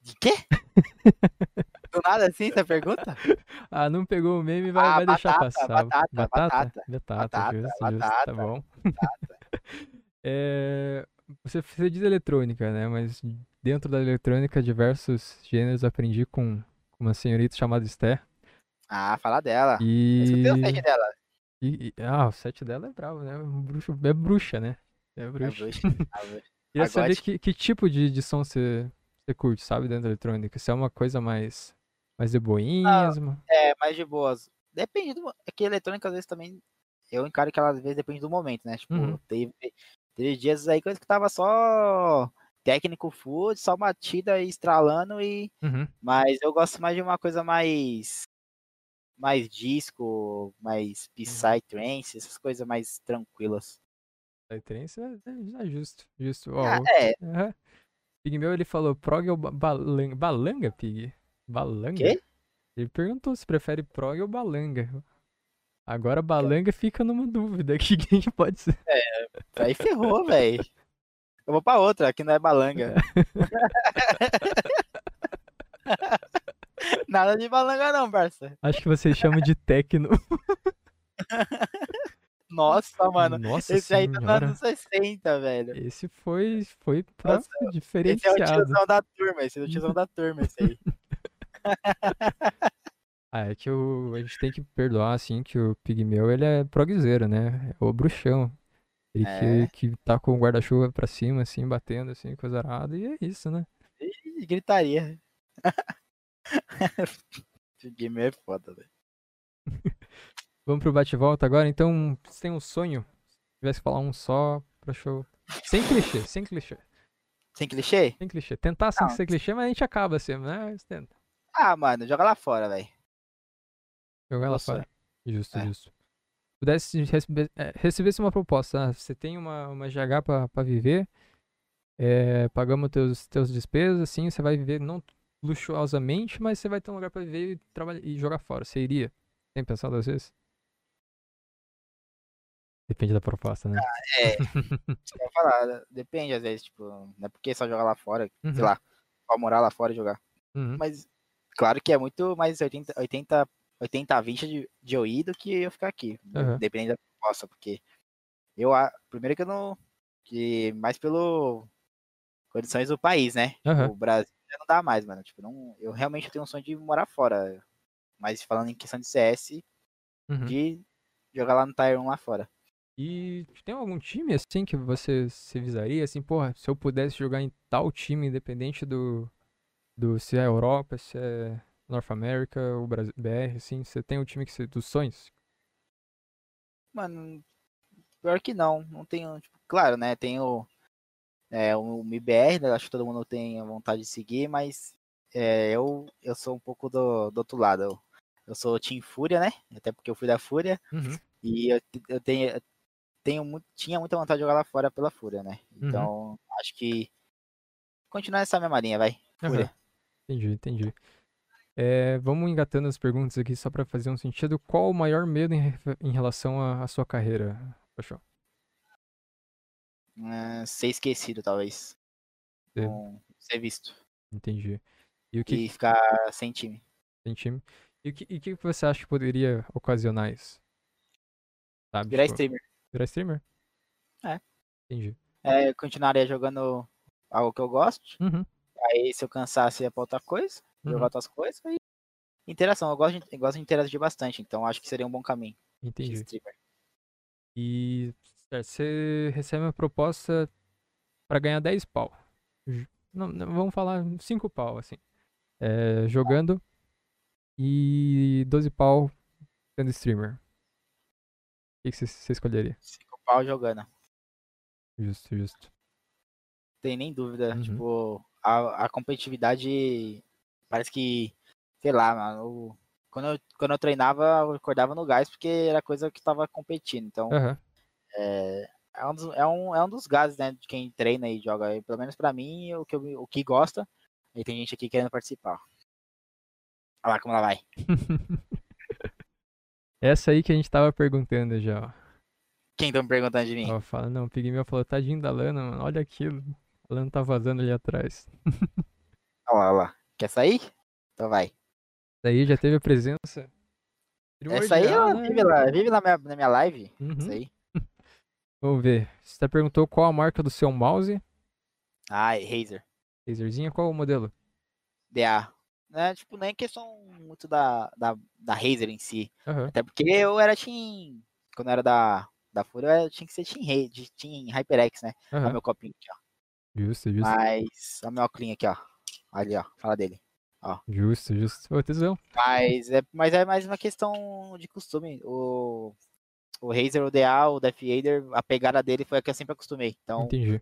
De quê? Assim, essa pergunta? Ah, não pegou o meme, vai, Ah, vai deixar batata, passar. batata, batata? batata. Batata, Batata, justo, justo, tá batata, bom. É, você, você diz eletrônica, né? Mas dentro da eletrônica, diversos gêneros aprendi com, uma senhorita chamada Esther. Ah, fala dela. Eu E, escutei o set dela. e- e- Ah, o set dela é bravo, né? Bruxo, é bruxa, né? É bruxa. bruxa, a bruxa. Queria saber que, que tipo de, de som você, você curte, sabe, dentro da eletrônica? Se é uma coisa mais, mais de boinhasmo. É, mais de boas. Depende do. É que eletrônica às vezes também. Eu encaro que ela às vezes depende do momento, né? Tipo, Uhum. teve, teve dias aí que eu escutava só técnico full, só batida e estralando e. Uhum. Mas eu gosto mais de uma coisa mais. Mais disco, mais psytrance, essas coisas mais tranquilas. Aí trance é, é, é justo, justo. Ó, Ah, é, Aham. Pigmeu, ele falou prog ou ba- balanga? Balanga, Pig? Balanga? Quê? Ele perguntou se prefere prog ou balanga. Agora balanga fica numa dúvida aqui, quem que pode ser? aí ferrou, velho. Eu vou pra outra, que não é balanga. Nada de balanga não, parça. Acho que vocês chamam de techno. Nossa, mano. Nossa Esse aí tá nos senhora. anos 60, velho. Esse foi, foi pra Nossa, Esse é o diferenciado. tiozão da turma, esse é o tiozão da turma, esse aí. Ah, é que o, a gente tem que perdoar, assim, que o Pigmeu, ele é progzeiro, né? É o bruxão. Ele É. que, que tá com o guarda-chuva pra cima, assim, batendo, assim, coisa arada, e é isso, né? Ih, gritaria. Game é foda, velho. Vamos pro bate-volta agora, então, você tem um sonho? Se tivesse que falar um só pra show. Sem clichê, sem clichê, Sem clichê? sem clichê. Tentar sem Não. ser clichê, mas a gente acaba assim, né? Tenta. Ah, mano, joga lá fora, velho. Jogar lá fora. Justo, É. justo. Pudesse receber, é, recebesse uma proposta, ah, você tem uma, uma GH pra, pra viver, é, pagamos teus, teus despesas, assim, você vai viver não luxuosamente, mas você vai ter um lugar pra viver e, trabalhar, e jogar fora. Você iria? Tem pensado às vezes? Depende da proposta, né? É, isso que eu falar, depende às vezes, tipo, não é porque só jogar lá fora, Uhum, sei lá, só morar lá fora e jogar. uhum, Mas, claro que é muito mais 80, 80, 80 a 20 de, ir do que eu ficar aqui. Aham. Dependendo da proposta, porque eu, a- primeiro que eu não, que mais pelo condições do país, né? Aham. O Brasil não dá mais, mano. Tipo, não, eu realmente tenho um sonho de morar fora. Mas falando em questão de CS, Uhum. de jogar lá no Tier 1 lá fora. E tem algum time assim que você se visaria? Assim, porra, se eu pudesse jogar em tal time, independente do, do se é Europa, se é North America, o Brasil, BR, assim, você tem um time que você, dos sonhos? Mano, pior que não. Não tenho, tipo, claro, né? Tenho é, o MIBR, né? Acho que todo mundo tem a vontade de seguir, mas é, eu, eu sou um pouco do, do outro lado. Eu, eu sou Team Fúria, né? Até porque eu fui da Fúria. Uhum. E eu, eu tenho, tenho muito, tinha muita vontade de jogar lá fora pela Fúria, né? Uhum. Então, acho que continuar essa mesma linha, vai. Fúria. Aham. Entendi, entendi. É, vamos engatando as perguntas aqui só pra fazer um sentido. Qual o maior medo em, re- em relação à, à sua carreira, Paixão? Ah, ser esquecido, talvez. Ser- Não ser visto. Entendi. E o que E ficar sem time. tem time? E o que, e o que você acha que poderia ocasionar isso? Sabe? Virar tipo, streamer. virar streamer? É. Entendi. É, continuaria jogando algo que eu gosto. Uhum, Aí se eu cansasse ia pra outra coisa, uhum, jogar outras coisas. Aí... Interação, eu gosto, de, eu gosto de interagir bastante, então acho que seria um bom caminho de entendi. streamer. E certo, você recebe uma proposta pra ganhar 10 pau. Não, não, vamos falar 5 pau, assim. É, jogando e 12 pau sendo streamer. O que você escolheria? Cinco pau jogando. Justo, justo. Tem nem dúvida. Uhum. Tipo, a, a competitividade parece que, sei lá, mano, quando, eu, quando eu treinava, eu acordava no gás porque era coisa que tava competindo. Então, Aham. é, é, um dos, é, um, é um dos gases, né, de quem treina e joga. E, pelo menos pra mim, o que, eu- o que gosta. E tem gente aqui querendo participar. Olha lá como ela vai. Essa aí que a gente tava perguntando já, ó. Quem tá me perguntando de mim? Ó, fala, não, o Pigmeu falou, tadinho da Lana, mano, olha aquilo. A Lana tá vazando ali atrás. Olha lá, olha lá. Quer sair? Então vai. Daí já teve a presença. Essa aí ela né? vive, lá, vive na, minha, na minha live. Uhum. Isso aí. Vamos ver. Você perguntou qual a marca do seu mouse. Ai, Razer. Razerzinha, qual o modelo? DA. Né, tipo, nem questão muito da, da, da Razer em si. Aham. Até porque eu era Team. Quando eu era da, da Fúria, eu tinha que ser Team, Ra- Team HyperX, né? Olha Aham. meu copinho aqui, ó. Justo, justo. Mas. Olha meu óculos aqui, ó. Ali, ó. Fala dele. Justo, justo. Ô, tesão. Mas é, mas é mais uma questão de costume. O, o Razer, o DA, o Death Eater, a pegada dele foi a que eu sempre acostumei. Então, Entendi.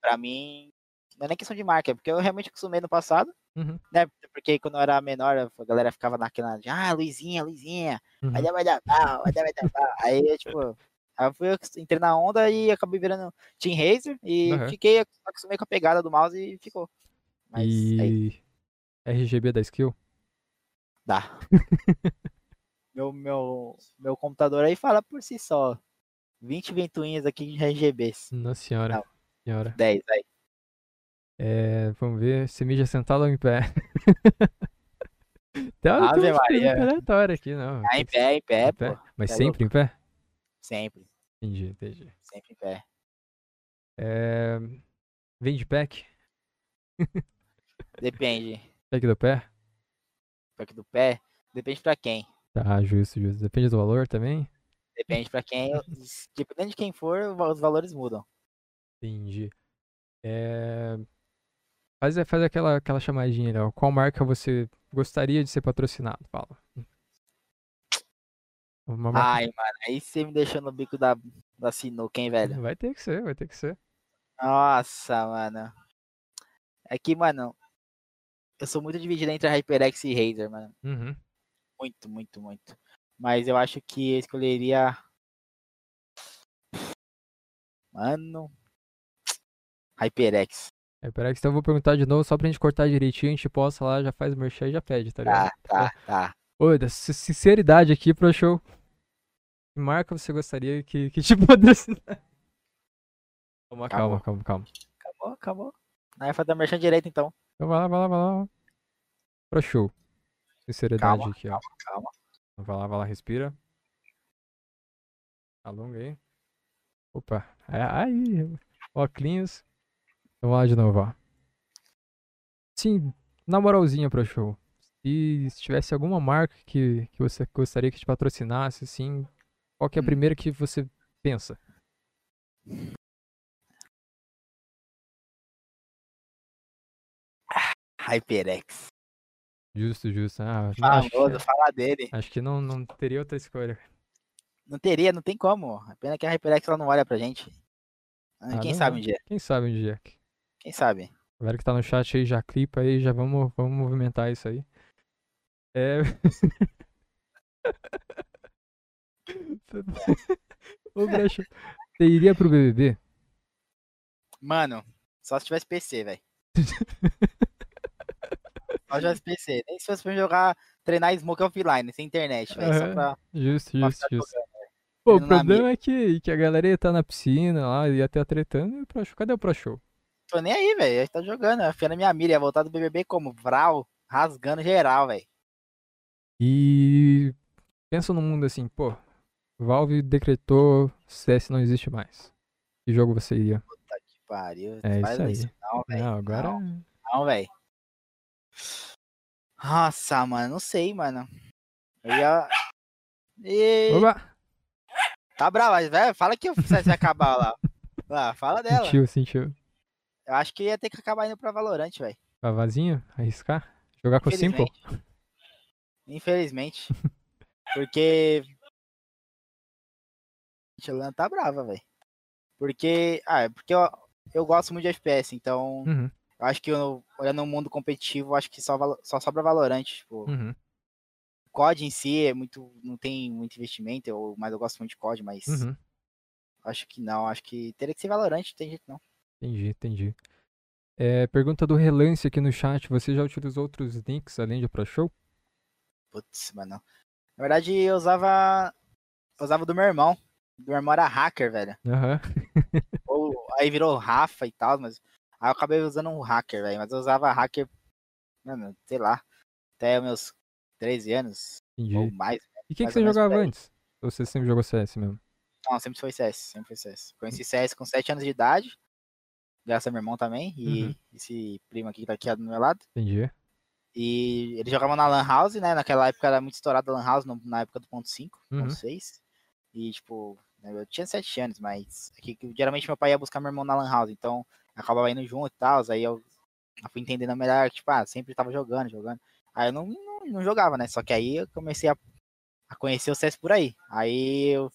pra mim, não é nem questão de marca, é porque eu realmente acostumei no passado, Uhum. né? Porque quando eu era menor, a galera ficava naquela de, ah, Luizinha, Luizinha, vai Uhum. dar, vai dar pau, vai dar, vai dar pau. Aí, tipo, aí eu fui, entrei na onda e acabei virando Team Razer e Aham. fiquei, acostumei com a pegada do mouse e ficou. Mas E RGB da skill? dá. meu, meu, meu computador aí fala por si só. 20 ventoinhas aqui de RGBs. Nossa senhora. Não. senhora. 10, aí. É, vamos ver. Você mija sentado ou em pé? Tem uma aleatória aqui, não. Ah, em pé, em pé, em pé. Mas é sempre em pé? Sempre, Entendi, entendi. sempre em pé. É... Vende pack? Depende. Pack do pé? Pack do pé, depende pra quem. Tá, justo, justo. Depende do valor também? Depende pra quem. Dependendo de quem for, os valores mudam. Entendi. É... Faz, faz aquela, aquela chamadinha ali, ó. Qual marca você gostaria de ser patrocinado? Fala. Uma. Ai, mano, aí você me deixou no bico da, da sinuca, hein, velho? Vai ter que ser, vai ter que ser. Nossa, mano. É que, mano, eu sou muito dividido entre a HyperX e Razer, mano. Uhum. Muito, muito, muito. Mas eu acho que eu escolheria. Mano. HyperX. Que então eu vou perguntar de novo só pra gente cortar direitinho, a gente posta lá, já faz merchan e já pede, tá ligado? Tá, tá, tá. Ô, da sin- sinceridade aqui pro show. Que marca você gostaria que, que te patrocinasse? Calma, calma, calma, calma. Acabou, acabou. Não vai fazer merchan direito, então. Então vai lá, vai lá, vai lá. Pro show. Sinceridade Calma, aqui, ó. calma. Vai lá, vai lá, respira. Alonga aí. Opa, é, aí. Óculos. Então vamos lá de novo, ó. Sim, na moralzinha pro show. E se tivesse alguma marca que, que você gostaria que te patrocinasse, assim, qual que é a Hum. primeira que você pensa? HyperX. Justo, justo. Ah, acho, Famoso, que, fala dele. acho que não, não teria outra escolha. Não teria, não tem como. A pena que a HyperX ela não olha pra gente. Ah, Quem não sabe um dia? Quem sabe um dia. Quem sabe? A galera que tá no chat aí já clipa aí, já vamos, vamos movimentar isso aí. É. Ô, Brecha, você iria pro BBB? Mano, só se tivesse PC, velho. Só se tivesse PC. Nem se fosse pra jogar, treinar Smoke Offline, sem internet, velho. Só Aham. pra, Justo, pra justo, justo. jogando. Pô, o problema é que, que a galera ia estar na piscina lá, ia estar tretando e o Pro Show. Cadê o Pro Show? Tô nem aí, velho. A gente tá jogando. Afiando a minha mira. Ia voltar do BBB como? Vral, rasgando geral, velho. E pensa no mundo assim, pô, Valve decretou CS não existe mais. Que jogo você iria? Puta que pariu. É Faz isso isso aí. não, velho. Não, agora. Não, não velho. Nossa, mano. Não sei, mano. Eu ia... E... Oba! Tá brava, velho. Fala que o CS vai acabar lá. Lá, fala dela. Sentiu, sentiu. Eu acho que ia ter que acabar indo pra Valorant, velho. Vavazinho? Arriscar? Jogar com o Simple? Infelizmente. Porque. A Lan tá brava, velho. Porque. Ah, é porque eu, eu gosto muito de FPS, então. Uhum, Eu acho que eu, olhando o mundo competitivo, acho que só, só sobra Valorant. Tipo, uhum, o COD em si é muito. Não tem muito investimento, eu, mas eu gosto muito de COD, mas uhum. acho que não. Acho que teria que ser Valorant, não tem jeito não. Entendi, entendi. É, pergunta do Relance aqui no chat. Você já utilizou outros links além de Pro Show? Putz, mano. Na verdade, eu usava. Eu usava do meu irmão. Do meu irmão era hacker, velho. Aham. Ou, aí virou Rafa e tal, mas. Aí eu acabei usando um hacker, velho. Mas eu usava hacker, mano, sei lá, até meus 13 anos Entendi. ou mais. E o que, você jogava antes? Ou você sempre jogou CS mesmo? Não, sempre foi CS, sempre foi CS. Conheci CS com 7 anos de idade, graças ao meu irmão também, e Uhum. esse primo aqui que tá aqui do meu lado. Entendi. E ele jogava na Lan House, né? Naquela época era muito estourado a Lan House, na época do ponto 5, Uhum. ponto 6. E, tipo, né, eu tinha 7 anos, mas aqui, que geralmente meu pai ia buscar meu irmão na Lan House, então acabava indo junto e tal. Aí eu, eu fui entendendo melhor, que, tipo, ah, sempre tava jogando, jogando. Aí eu não, não, não jogava, né? Só que aí eu comecei a, a conhecer o CS por aí. Aí eu,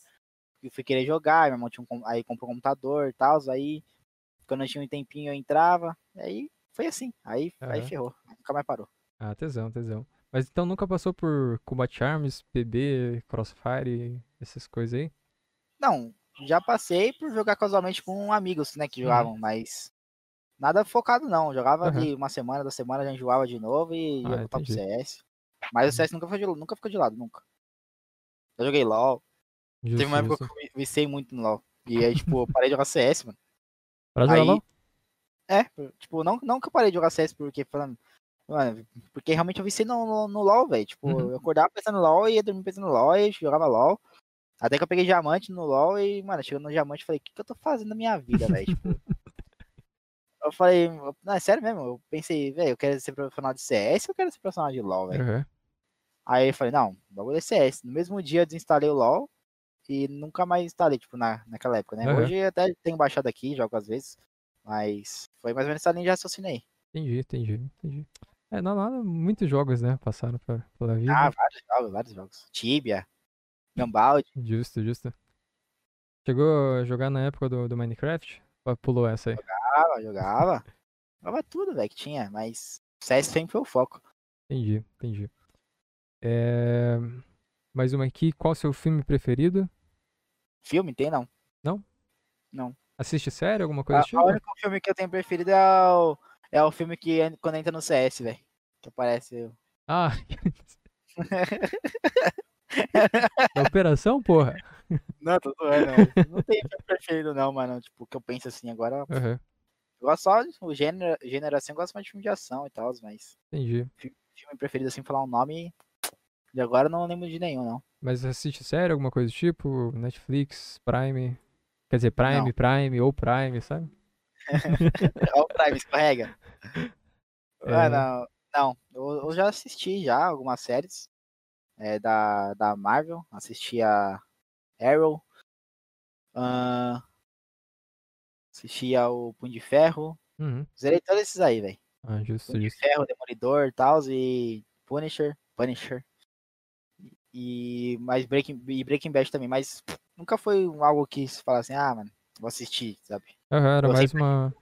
eu fui querer jogar, meu irmão tinha um, aí comprou um computador e tal. Aí quando eu tinha um tempinho eu entrava. Aí foi assim. Aí, aí Aham. ferrou. Nunca mais parou. Ah, tesão, tesão. Mas então nunca passou por Combat Arms, PB, Crossfire, essas coisas aí? Não, já passei por jogar casualmente com amigos, né, que Uhum. jogavam, mas nada focado não. Jogava Aham. ali uma semana, da semana já enjoava de novo e ia Ah, voltar pro. CS. Mas o CS nunca, foi de, nunca ficou de lado, nunca. Eu joguei LOL. Justo, Teve uma época justo. que eu vi- viciei muito no LOL. E aí, tipo, eu parei de jogar CS, mano. Pra jogar aí- LOL? É, tipo, não, não que eu parei de jogar CS porque falando. Mano, porque realmente eu viciei no, no, no LOL, velho. Tipo, Uhum. eu acordava pensando no LOL e ia dormir pensando no LOL e jogava LOL. Até que eu peguei diamante no LOL e, mano, chegando no diamante eu falei, o que, que eu tô fazendo na minha vida, velho? Tipo, eu falei, não, é sério mesmo, eu pensei, velho, eu quero ser profissional de CS ou eu quero ser profissional de LOL, velho? Aham. Aí eu falei, não, bagulho é CS. No mesmo dia eu desinstalei o LOL e nunca mais instalei, tipo, na, naquela época, né? Aham. Hoje eu até tenho baixado aqui, jogo às vezes, mas foi mais ou menos essa linha de raciocínio aí. Entendi, entendi, entendi. É, não, nada, muitos jogos, né, passaram pra, pela vida. Ah, vários jogos, vários jogos. Tibia, Gambald, Justo, justo. Chegou a jogar na época do, do Minecraft? Ou pulou essa aí? jogava, jogava. Jogava tudo, velho, que tinha, mas CS sempre foi o foco. Entendi, entendi. É... Mais uma aqui. Qual o seu filme preferido? Filme tem, não. Assiste série, alguma coisa A, do tipo? único filme que eu tenho preferido é o, é o filme que quando entra no CS, velho. Que aparece. o- Ah! da Operação, porra? Não, tô zoando, velho. Não tem filme preferido, não, mano. Tipo, que eu penso assim agora. Aham, Eu gosto só o gênero, gênero assim, eu gosto mais de filme de ação e tal, mas entendi. filme preferido assim, falar um nome. De agora eu não lembro de nenhum, não. Mas assiste série, alguma coisa do tipo? Netflix, Prime? Quer dizer, Prime, Não. Prime ou Prime, sabe? Olha o Prime, escorrega. É. Ah, não. Não, eu, eu já assisti já algumas séries é, da, da Marvel. Assisti a Arrow. Uh, assisti ao Punho de Ferro. Uhum. Zerei todos esses aí, velho. Ah, justo, Punho de justo. Ferro, Demolidor e tal. E Punisher. Punisher. E mais Breaking, e Breaking Bad também. Mas pff, nunca foi algo que se fala assim, ah, mano, vou assistir, sabe? Aham, era Eu mais sempre- uma.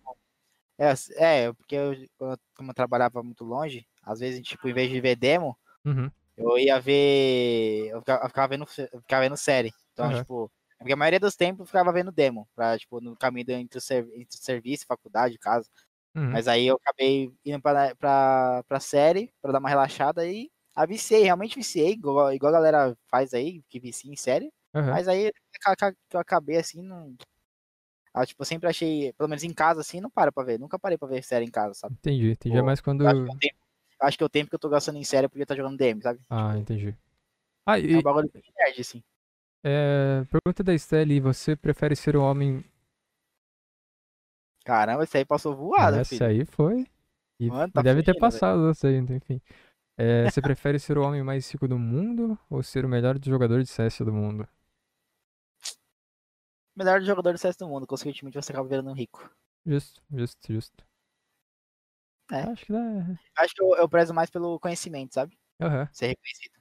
É, é porque eu- como eu trabalhava muito longe, às vezes, tipo, em vez de ver demo, Uhum. Eu ia ver. Eu ficava, eu ficava vendo, eu ficava vendo série. Então, Aham. tipo, porque a maioria dos tempos eu ficava vendo demo, pra, tipo, no caminho entre, o entre o serviço, faculdade, casa. Uhum. Mas aí eu acabei indo pra, pra, pra série, pra dar uma relaxada e a viciei, realmente viciei, igual, igual a galera faz aí, que vicia em série. Aham. Mas aí eu acabei assim, não. Ah, tipo, eu sempre achei, pelo menos em casa, assim, não para pra ver. Nunca parei pra ver série em casa, sabe? Entendi, entendi. É Pô, mais quando. Eu acho que o tempo, eu acho que o tempo que eu tô gastando em série eu podia estar jogando DM, sabe? Ah, entendi. Ah, É e um bagulho bem nerd, assim. é, pergunta da Estelle, você prefere ser um homem. Caramba, esse aí passou voado, Essa filho. aí foi. E Mano, tá deve ter fugindo, velho. passado essa aí, enfim. É, você prefere ser o homem mais rico do mundo ou ser o melhor jogador de CS do mundo? Melhor jogador do CS do mundo, consequentemente você acaba virando um rico. Justo, justo, justo. É. Acho que dá. Acho que eu, eu prezo mais pelo conhecimento, sabe? Aham. Ser reconhecido.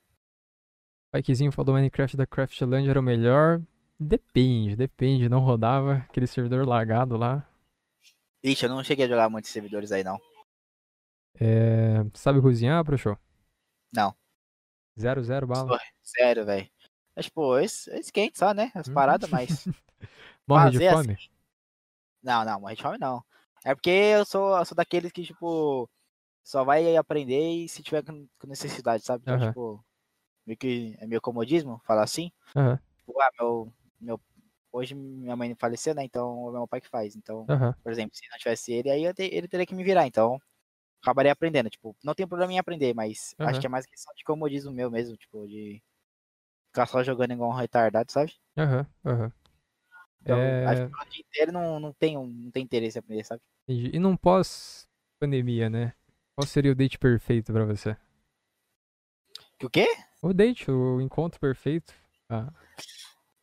Pikezinho falou Minecraft da Craftland era o melhor. Depende, depende. Não rodava aquele servidor lagado lá. Ixi, eu não cheguei a jogar muitos servidores aí, não. É, sabe cozinhar, pro show? Não. Zero, zero bala. Sério, velho. Mas, pô, esse, esse quente só, né? As Hum. paradas, mas. Morre de fazer fome? Não, não, morre de fome não. É porque eu sou, eu sou daqueles que, tipo, só vai aprender e se tiver com necessidade, sabe? Então, Aham. tipo, meio que é meio comodismo, falar assim. Aham, Tipo, ah, meu, meu. Hoje minha mãe faleceu, né? Então é meu pai que faz. Então, aham. por exemplo, se não tivesse ele, aí te- ele teria que me virar. Então, acabaria aprendendo. Tipo, não tem problema em aprender, mas Aham. acho que é mais questão de comodismo meu mesmo, tipo, de ficar só jogando igual um retardado, sabe? Aham, aham. Então, É, acho que o dia inteiro não, não, tem, não tem interesse em aprender, sabe? Entendi. E num pós-pandemia, né? Qual seria o date perfeito pra você? Que o quê? O date, o encontro perfeito. Ah,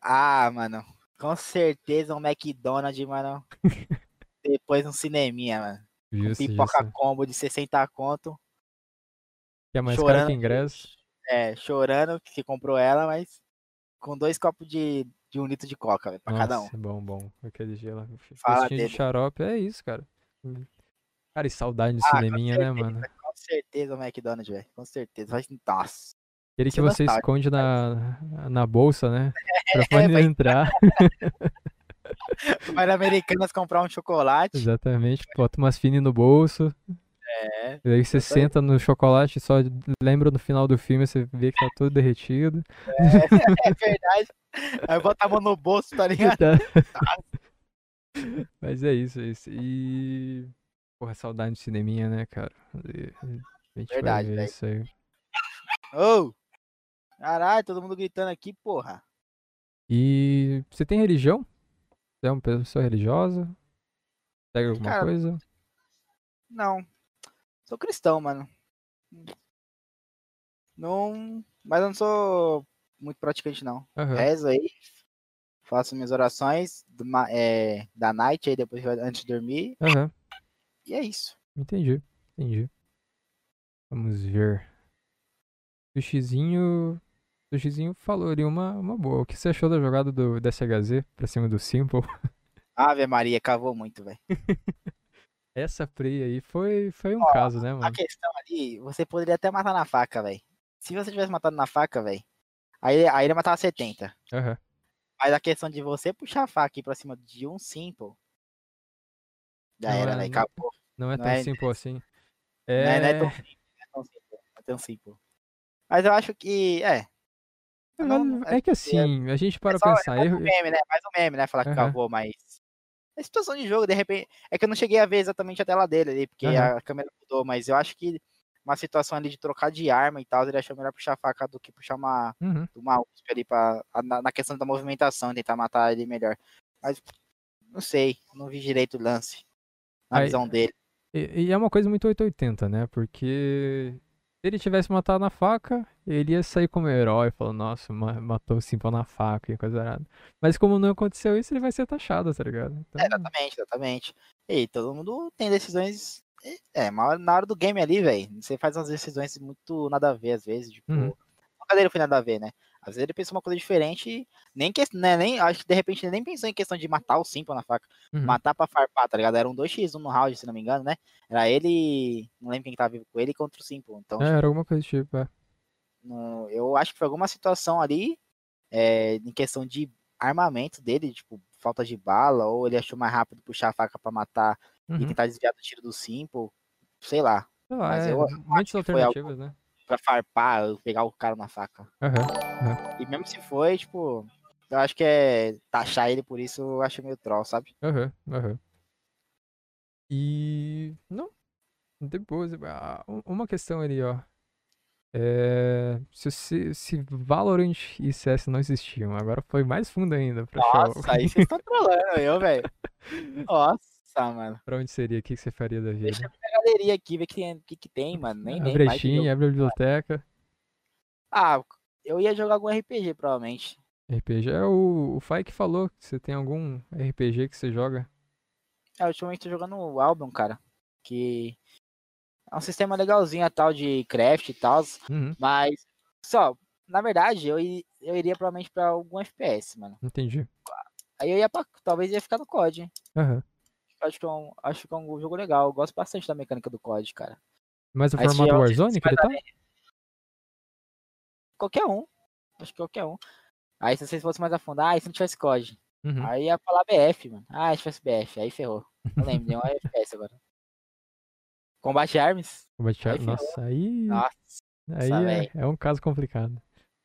Ah, mano. Com certeza um McDonald's, mano. Depois um cineminha, mano. Justo, pipoca justo. combo de 60 conto. Que é mais caro chorando. que ingresso. É, chorando que comprou ela, mas com dois copos de, de um litro de coca, velho, pra cada um. Nossa, bom, bom. Aquele gelo. Fala de xarope, é isso, cara. Cara, e saudade de Ah, cineminha, né, certeza, mano? Com certeza o McDonald's, velho. Com certeza. Vai- Nossa. Aquele que é você nostálgico, esconde na, na bolsa, né? Pra É, poder vai- entrar. Vai na Americanas comprar um chocolate. Exatamente. Bota umas finas no bolso. É. E aí você senta no chocolate e só lembra no final do filme, você vê que tá todo derretido. É verdade. Aí bota a mão no bolso, tá ligado? Tá. Mas é isso, é isso. E. Porra, saudade de cineminha, né, cara? A gente Verdade, vai velho. isso aí. Ô! Caralho, todo mundo gritando aqui, porra. E você tem religião? Você é uma pessoa religiosa? Segue alguma Cara, coisa? Não. Sou cristão, mano. Não. Mas eu não sou muito praticante, não. Aham. Rezo aí. Faço minhas orações do é, da night aí depois antes de dormir. Aham. E é isso. Entendi, entendi. Vamos ver. Sushizinho. Sushizinho falou ali uma, uma boa. O que você achou da jogada do DSHZ pra cima do Simple? Ave Maria, cavou muito, velho. Essa play aí foi, foi um Ó, caso, né, A mano? questão ali, você poderia até matar na faca, velho. Se você tivesse matado na faca, velho, aí, aí ele matava 70. Aham. Mas a questão de você puxar a faca aqui pra cima de um simple. Já Não era, é- velho. Acabou. Não é Não tão é simples assim. Não é, não é tão É. simples. Não é tão simples. Não é tão simples. Mas eu acho que. É. não- É que assim, a gente para é só- pensar. é mais um meme, né? Mais um meme, né? Falar que Aham. acabou, mas. É situação de jogo, de repente. É que eu não cheguei a ver exatamente a tela dele ali, porque Aham. a câmera mudou, mas eu acho que uma situação ali de trocar de arma e tal, ele achou melhor puxar a faca do que puxar uma, Uhum. uma USP ali pra, na, na questão da movimentação, tentar matar ele melhor. Mas não sei, não vi direito o lance. Na Aí- visão dele. E, e é uma coisa muito 880, né? Porque Se ele tivesse matado na faca, ele ia sair como herói, falando, nossa, matou o Simple na faca e coisa errada. Mas como não aconteceu isso, ele vai ser taxado, tá ligado? Então... É, exatamente, exatamente. E todo mundo tem decisões. É, na hora do game ali, velho, você faz umas decisões muito nada a ver, às vezes, tipo. Uhum. Não foi nada a ver, né? Às vezes ele pensou uma coisa diferente, nem que, né, nem, acho que de repente ele nem pensou em questão de matar o Simple na faca. Uhum. Matar pra farpar, tá ligado? Era um 2x1 no round, se não me engano, né? Era ele, não lembro quem tava vivo com ele, contra o Simple. Então, é, tipo, era alguma coisa tipo, é. No, eu acho que foi alguma situação ali, é, em questão de armamento dele, tipo, falta de bala, ou ele achou mais rápido puxar a faca pra matar uhum. e tentar desviar do tiro do Simple, sei lá. Sei lá, Mas é, eu, muitas alternativas, né? pra farpar, pegar o cara na faca. Uhum, uhum. E mesmo se foi, tipo, eu acho que é taxar ele por isso, eu acho meio troll, sabe? Aham, uhum, aham. E. Não. Depois, ah, uma questão ali, ó. É, se, se, se Valorant e CS não existiam, agora foi mais fundo ainda pra Nossa, show. aí vocês estão trolando eu, velho. Nossa, mano. Pra onde seria? O que, que você faria da vida? Deixa galeria aqui, ver o que, tem, que, que tem, mano. Nem, nem brechinha, abre a biblioteca. Ah, eu ia jogar algum RPG, provavelmente. RPG é o, o Fai que falou. Você tem algum RPG que você joga? É, ultimamente tô jogando o Album, cara. Que é um sistema legalzinho a tal de craft e tal. Uhum. Mas, só, na verdade, eu, eu iria provavelmente pra algum FPS, mano. Entendi. Aí eu ia pra. Talvez ia ficar no COD, hein? Aham. Uhum acho que, é um, acho que é um jogo legal. Eu gosto bastante da mecânica do COD, cara. Mas o Aí formato Warzone que ele tá? Qualquer um. Acho que qualquer um. Aí se vocês fossem mais a fundo, ah, e se não tivesse COD? Uhum. Aí ia falar BF, mano. Ah, se tivesse BF, aí ferrou. Não lembro, deu um FPS agora. Combate Arms. Combate Arms, nossa, aí. Nossa. Aí é, é, um caso complicado.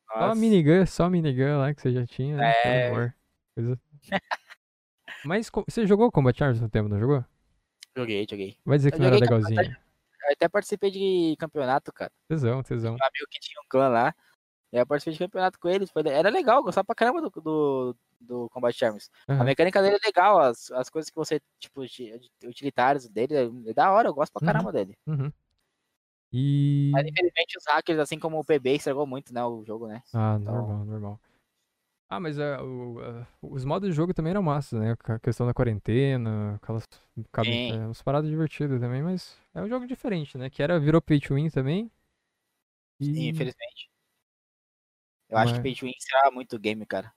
Nossa. Só a minigun, só a minigun lá que você já tinha, né? É. Amor. Coisa... Mas você jogou Combat Arms no tempo, não jogou? Joguei, joguei. Vai dizer que eu não era legalzinho. Eu até participei de campeonato, cara. Tesão, tesão. Um amigo que tinha um clã lá. E eu participei de campeonato com eles. Foi... Era legal, gostava pra caramba do, do, do Combat Arms. Uhum. A mecânica dele é legal, as, as coisas que você, tipo, utilitários dele, é da hora, eu gosto pra caramba uhum. dele. Uhum. E. Mas infelizmente os hackers, assim como o PB, estragou muito, né? O jogo, né? Ah, então... normal, normal. Ah, mas uh, uh, os modos de jogo também eram massa, né? A questão da quarentena, aquelas. É, umas paradas divertidas também, mas é um jogo diferente, né? Que era, virou pay to win também. E... Sim, infelizmente. Eu mas... acho que pay to win será muito game, cara.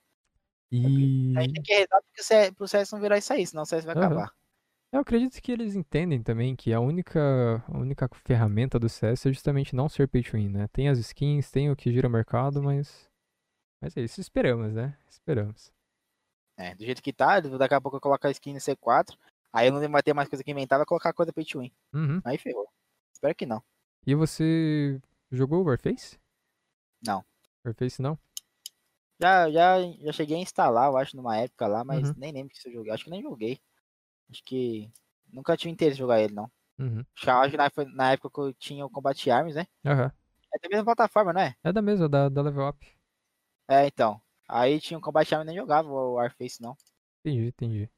E. A gente tem que rezar porque pro CS não virar isso aí, senão o CS vai uhum. acabar. Eu acredito que eles entendem também que a única, a única ferramenta do CS é justamente não ser pay to win, né? Tem as skins, tem o que gira o mercado, mas mas é isso, esperamos, né? Esperamos. É, do jeito que tá, daqui a pouco eu coloco a skin no C4, aí eu não vai ter mais coisa que inventar, vai colocar coisa pay to win. Uhum. Aí ferrou. Espero que não. E você jogou o Warface? Não. Warface não? Já, já, já cheguei a instalar, eu acho, numa época lá, mas uhum. nem lembro se eu joguei. Acho que nem joguei. Acho que nunca tive interesse em jogar ele, não. Uhum. Acho que na, na, época que eu tinha o Combat Arms, né? Uhum. É da mesma plataforma, não é? É da mesma, da, da Level Up. É, então. Aí tinha um Combat Arms e nem jogava o Warface, não. Entendi, entendi.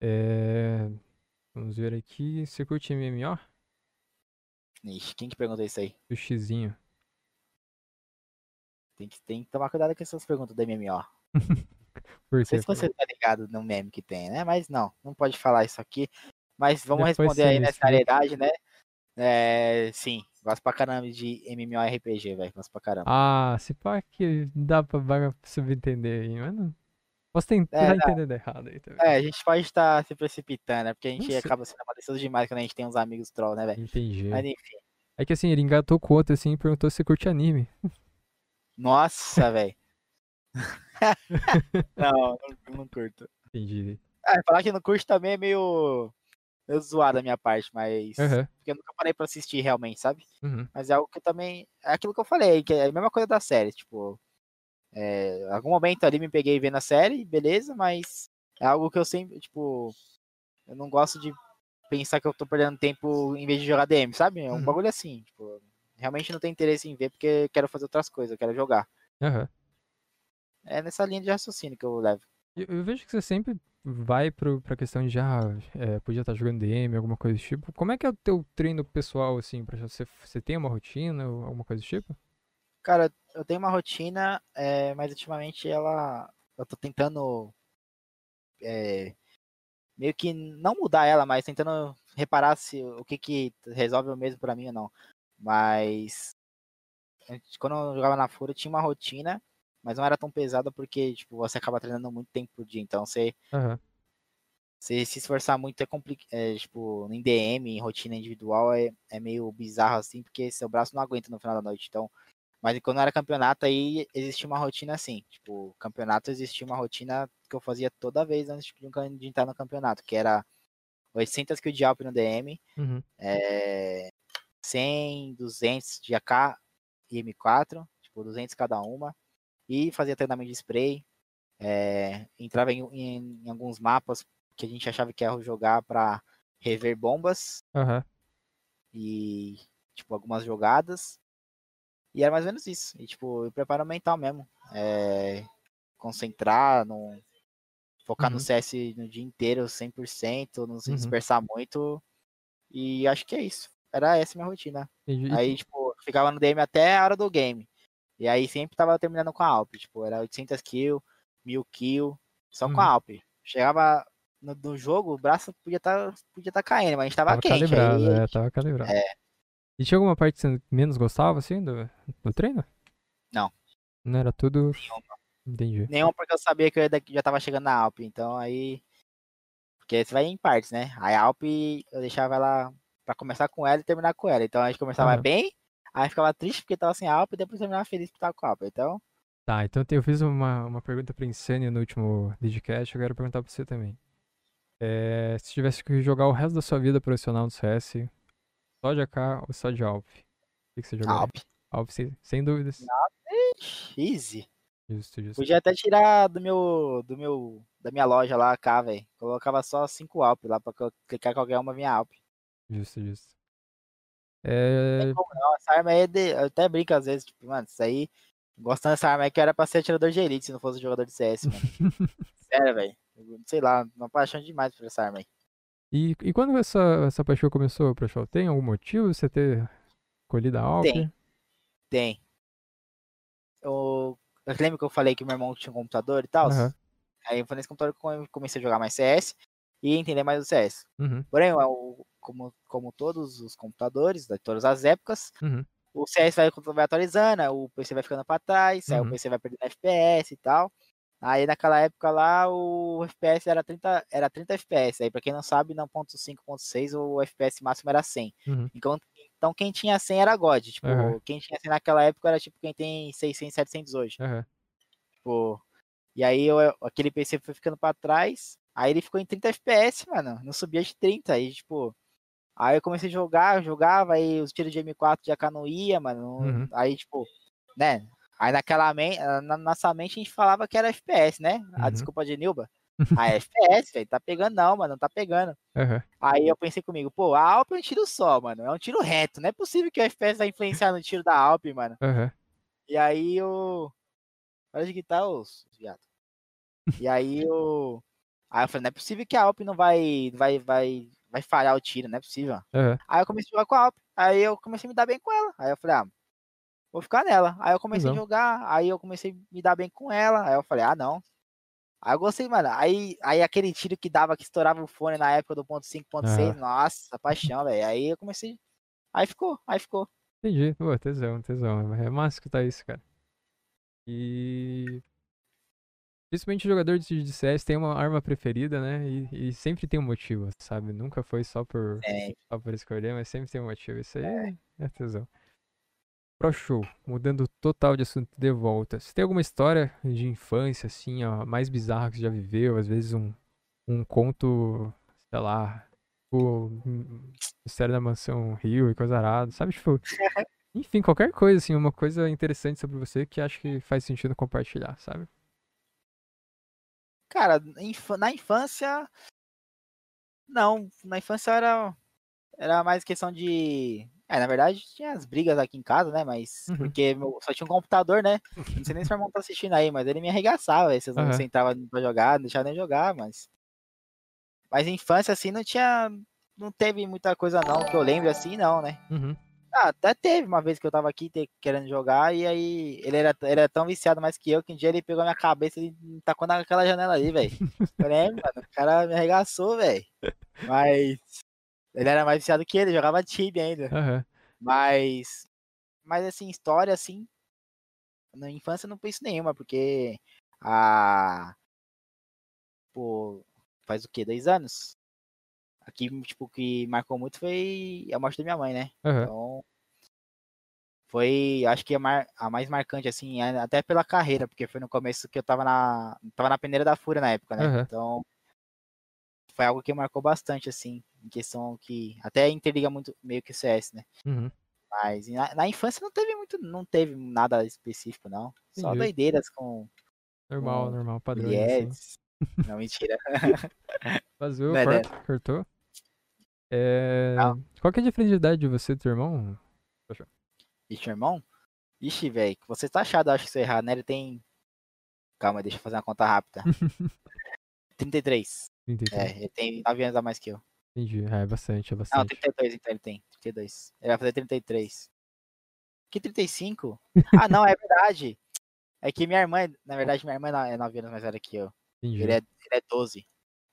É... Vamos ver aqui. Você curte MMO? Ixi, quem que perguntou isso aí? O Xizinho. Tem que, tem que tomar cuidado com essas perguntas do MMO. Por não sei se você tá ligado no meme que tem, né? Mas não, não pode falar isso aqui. Mas vamos Depois responder aí nessa variedade, né? É, sim, gosto pra caramba de MMORPG, velho. Gosto pra caramba. Ah, se pá que dá pra, pra subentender aí, mas não. Posso tentar é, entender errado aí também. É, a gente pode estar se precipitando, né? Porque a gente acaba sendo malicioso demais quando a gente tem uns amigos troll, né, velho? Entendi. Mas enfim. É que assim, ele engatou com outro assim e perguntou se curte anime. Nossa, velho. não, não, não curto. Entendi. Ah, falar que não curte também é meio meio zoado da minha parte, mas. Uhum. Porque eu nunca parei pra assistir realmente, sabe? Uhum. Mas é algo que eu também. É aquilo que eu falei, que é a mesma coisa da série, tipo. É, algum momento ali me peguei vendo a série, beleza, mas é algo que eu sempre, tipo. Eu não gosto de pensar que eu tô perdendo tempo em vez de jogar DM, sabe? É um uhum. bagulho assim, tipo. Realmente não tenho interesse em ver porque quero fazer outras coisas, eu quero jogar. Uhum. É nessa linha de raciocínio que eu levo. Eu, eu vejo que você sempre vai pro, pra questão de, ah, é, podia estar jogando DM, alguma coisa do tipo. Como é que é o teu treino pessoal, assim, pra você, você tem uma rotina ou alguma coisa do tipo? Cara, eu tenho uma rotina, é, mas ultimamente ela. Eu tô tentando. É, meio que não mudar ela, mas tentando reparar se o que que resolve o mesmo para mim ou não. Mas quando eu jogava na Fúria, tinha uma rotina, mas não era tão pesada porque tipo, você acaba treinando muito tempo por dia, então você Aham. você se esforçar muito é complicado, é, tipo, em DM, em rotina individual é, é meio bizarro assim, porque seu braço não aguenta no final da noite. Então, mas quando era campeonato aí existia uma rotina assim, tipo, campeonato existia uma rotina que eu fazia toda vez antes de, entrar no campeonato, que era 800 kills de Alp no DM, Uhum. é, 100, 200 de AK e M4, tipo, 200 cada uma, e fazia treinamento de spray, é, entrava em, em- em alguns mapas que a gente achava que ia jogar pra rever bombas Aham. e, tipo, algumas jogadas, e era mais ou menos isso, e, tipo, o preparo mental mesmo, é, concentrar, não focar no Uhum. CS no dia inteiro, 100%, não se Uhum. dispersar muito, e acho que é isso. Era essa minha rotina. E- e- Aí, tipo, ficava no DM até a hora do game. E aí sempre tava terminando com a Alp. Tipo, era 800 kills, 1000 kills, só com a Uhum. Alp. Chegava no, no jogo, o braço podia estar podia tá caindo, mas a gente tava, Tava quente. calibrado, aí, é, tava calibrado. É. E tinha alguma parte que você menos gostava, assim, do, do treino? Não. Não era tudo. Nenhuma. Entendi. Nenhuma porque eu sabia que eu já tava chegando na Alp. Então aí. Porque você vai em partes, né? Aí a Alp eu deixava ela pra começar com ela e terminar com ela. Então a gente começava Aham. bem, aí ficava triste porque tava sem Alp e depois terminava feliz porque tava com a Alp. Então. Tá, então eu fiz uma, uma pergunta pra Insane no último Digcast, eu quero perguntar pra você também. É, se tivesse que jogar o resto da sua vida profissional no CS, só de AK ou só de Alp? O que, que você jogaria? Alp. Alp, sem, sem dúvidas. Easy. Justo, justo. Podia até tirar do meu. do meu. da minha loja lá, cá, velho. Colocava só 5 Alp lá pra clicar qualquer uma minha Alp. Justo, justo. É, não, essa arma aí é de. Eu até brinco às vezes, tipo, mano, isso aí. Gostando dessa arma aí que era pra ser atirador de elite se não fosse jogador de CS, mano. Sério, velho. Sei lá, uma paixão demais por essa arma aí. E, e quando essa, essa paixão começou, Prochal? Tem algum motivo você ter escolhido a Alp? Tem. Tem. Eu, eu lembro que eu falei que meu irmão tinha um computador e tal. Aham. Aí foi nesse computador que eu comecei a jogar mais CS e entender mais o CS. Uhum, Porém, o- como, como todos os computadores, de todas as épocas, uhum, o CS vai, vai atualizando, aí o PC vai ficando para trás, aí Uhum. o PC vai perdendo FPS e tal. Aí naquela época lá o FPS era 30, era 30 FPS. Aí pra quem não sabe, na 1.5.6 o FPS máximo era 100. uhum. Então, então quem tinha 100 era God. Tipo, Aham. quem tinha 100 naquela época era tipo quem tem 600, 700 hoje. aham. Tipo, e aí eu, aquele PC foi ficando pra trás. Aí ele ficou em 30 FPS, mano. Não subia de 30. Aí, tipo. Aí eu comecei a jogar, eu jogava, aí os tiros de M4 de AK não ia, mano. Uhum. Aí, tipo, né? Aí naquela mente, na nossa mente a gente falava que era FPS, né? A Uhum. desculpa de Nilba. Ah, é FPS, velho. Tá pegando não, mano. Não tá pegando. aham. Aí eu pensei comigo, pô, a Alp é um tiro só, mano. É um tiro reto. Não é possível que o FPS vai influenciar no tiro da Alp, mano. E aí eu. Para de gritar, os viado. E aí eu. Aí eu falei, não é possível que a Alp não vai. vai, vai, vai falhar o tiro, não é possível. Aham. Aí eu comecei a jogar com a Alp. Aí eu comecei a me dar bem com ela. Aí eu falei, ah, vou ficar nela. Aí eu comecei a jogar, aí eu comecei a me dar bem com ela. Aí eu falei, ah, não. Aí eu gostei, mano. Aí, aí aquele tiro que dava, que estourava o fone na época do ponto 5, ponto 6, nossa, paixão, velho. Aí eu comecei. Aí ficou, aí ficou. Entendi. Pô, tesão, tesão. É massa escutar isso, cara. E. Principalmente o jogador de de CS tem uma arma preferida, né? E, e sempre tem um motivo, sabe? Nunca foi só por, É, só por escolher, mas sempre tem um motivo. Isso aí é, é tesão. Pro show, mudando total de assunto de volta. Você tem alguma história de infância, assim, ó, mais bizarra que você já viveu? Às vezes um, um conto, sei lá, o hum, Mistério da Mansão Rio e coisa arada, sabe? Tipo, enfim, qualquer coisa, assim, uma coisa interessante sobre você que acho que faz sentido compartilhar, sabe? Cara, infa- na infância. Não, na infância era, era mais questão de. É, na verdade tinha as brigas aqui em casa, né? Mas. Uhum. Porque meu- só tinha um computador, né? Não sei nem se meu irmão tá assistindo aí, mas ele me arregaçava. Aí vocês não Aham. sentavam pra jogar, não deixava nem jogar, mas. Mas infância, assim, não tinha. Não teve muita coisa, não, que eu lembro assim, não, né? Uhum. Ah, até teve uma vez que eu tava aqui te- querendo jogar, e aí ele era, ele era tão viciado mais que eu que um dia ele pegou a minha cabeça e me tacou naquela janela ali, velho. Eu lembro, mano, o cara me arregaçou, velho. Mas ele era mais viciado que ele, jogava Tibia ainda. Aham. Mas, mas assim, história assim, na infância eu não penso nenhuma, porque a. Pô, faz o quê? Dois anos? Aqui, tipo, que marcou muito foi a morte da minha mãe, né? Aham. Então, foi, acho que a, mar- a mais marcante, assim, a- até pela carreira, porque foi no começo que eu tava na, tava na peneira da Fúria na época, né? Aham. Então, foi algo que marcou bastante, assim, em questão que até interliga muito meio que o CS, né? Uhum. Mas na, na infância não teve muito, não teve nada específico, não. Só Entendi. doideiras com Normal, Com normal, padrão. Assim. Não, mentira. Vazou, Não é corta, cortou. É... Não. Qual que é a diferença de idade de você e do teu irmão? Ixi, irmão? Ixi, velho, você tá achado, acho que você errado, né? Ele tem. Calma, deixa eu fazer uma conta rápida. 33. 33. É, ele tem 9 anos a mais que eu. Entendi. Ah, é bastante, é Não, bastante. 32 então ele tem. 32. Ele vai fazer 33. Que 35? Ah, não, é verdade. É que minha irmã, na verdade, minha irmã é 9 anos mais velha que eu. Entendi. Ele é, ele é 12.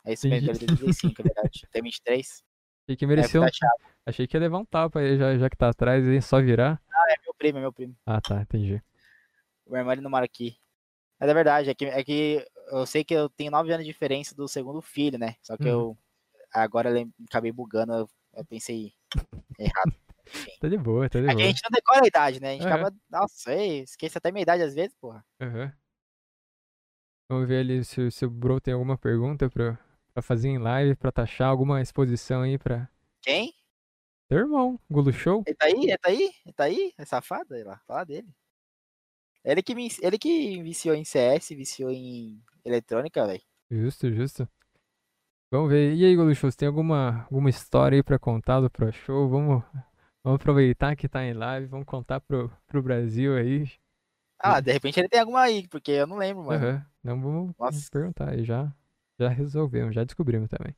É isso mesmo, ele tem 35, é verdade. Tem 23. Achei que É, merecia um... tá. Achei que ia levar um tapa aí, já, já que tá atrás, aí só virar. É meu primo, é meu primo. Ah, tá, entendi. O meu irmão ele não mora aqui. Mas é verdade, é que, é que eu sei que eu tenho 9 anos de diferença do segundo filho, né? Só que Uhum. eu agora lem- acabei bugando, eu, eu pensei errado. Tá de boa, tá de É que a boa. gente não decora a idade, né? A gente Aham. acaba. Nossa, esquece até minha idade às vezes, porra. Aham. Vamos ver ali se, o- se o Bro tem alguma pergunta pra, pra fazer em live, pra taxar alguma exposição aí pra. Quem? Teu irmão, Gulu Show? Ele tá aí? Ele tá aí? Ele tá aí? É safado? Sei lá, fala dele. Ele que, me, ele que viciou em CS, viciou em eletrônica, velho. Justo, justo. Vamos ver. E aí, Gulu Show, você tem alguma, alguma história aí pra contar do Pro Show? Vamos, vamos aproveitar que tá em live, vamos contar pro, pro Brasil aí. Ah, de repente ele tem alguma aí, porque eu não lembro, mano. Aham. Não vamos Nossa. perguntar aí, já, já resolvemos, já descobrimos também.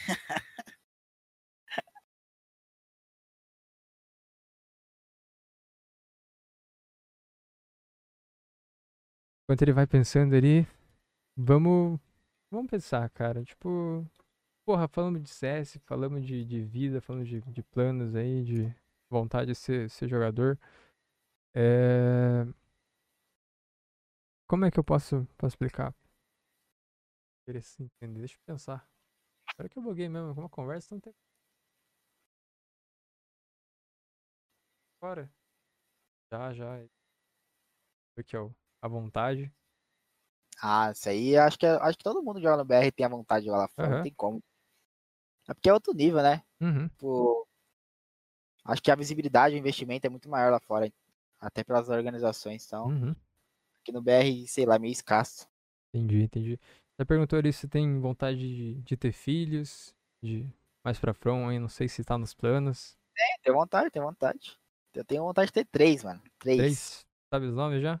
Enquanto ele vai pensando ali, vamos, vamos pensar, cara. Tipo, porra, falamos de CS, falamos de, de vida, falamos de, de planos aí, de vontade de ser, ser jogador. É... Como é que eu posso, posso explicar? Se entender. Deixa eu pensar. Espero que eu buguei mesmo. Uma conversa não tem. Bora. Já, já. Aqui, ó. A vontade. Ah, isso aí acho que, acho que todo mundo joga no BR tem a vontade de jogar lá fora, Aham. não tem como. É porque é outro nível, né? Uhum. Tipo, acho que a visibilidade, o investimento é muito maior lá fora, até pelas organizações. Então, Uhum. Aqui no BR, sei lá, meio escasso. Entendi, entendi. Você perguntou ali se tem vontade de, de ter filhos, de mais pra front aí, não sei se tá nos planos. Tem vontade, tem vontade. Eu tenho vontade de ter três, mano. Três. Três? Sabe os nomes já?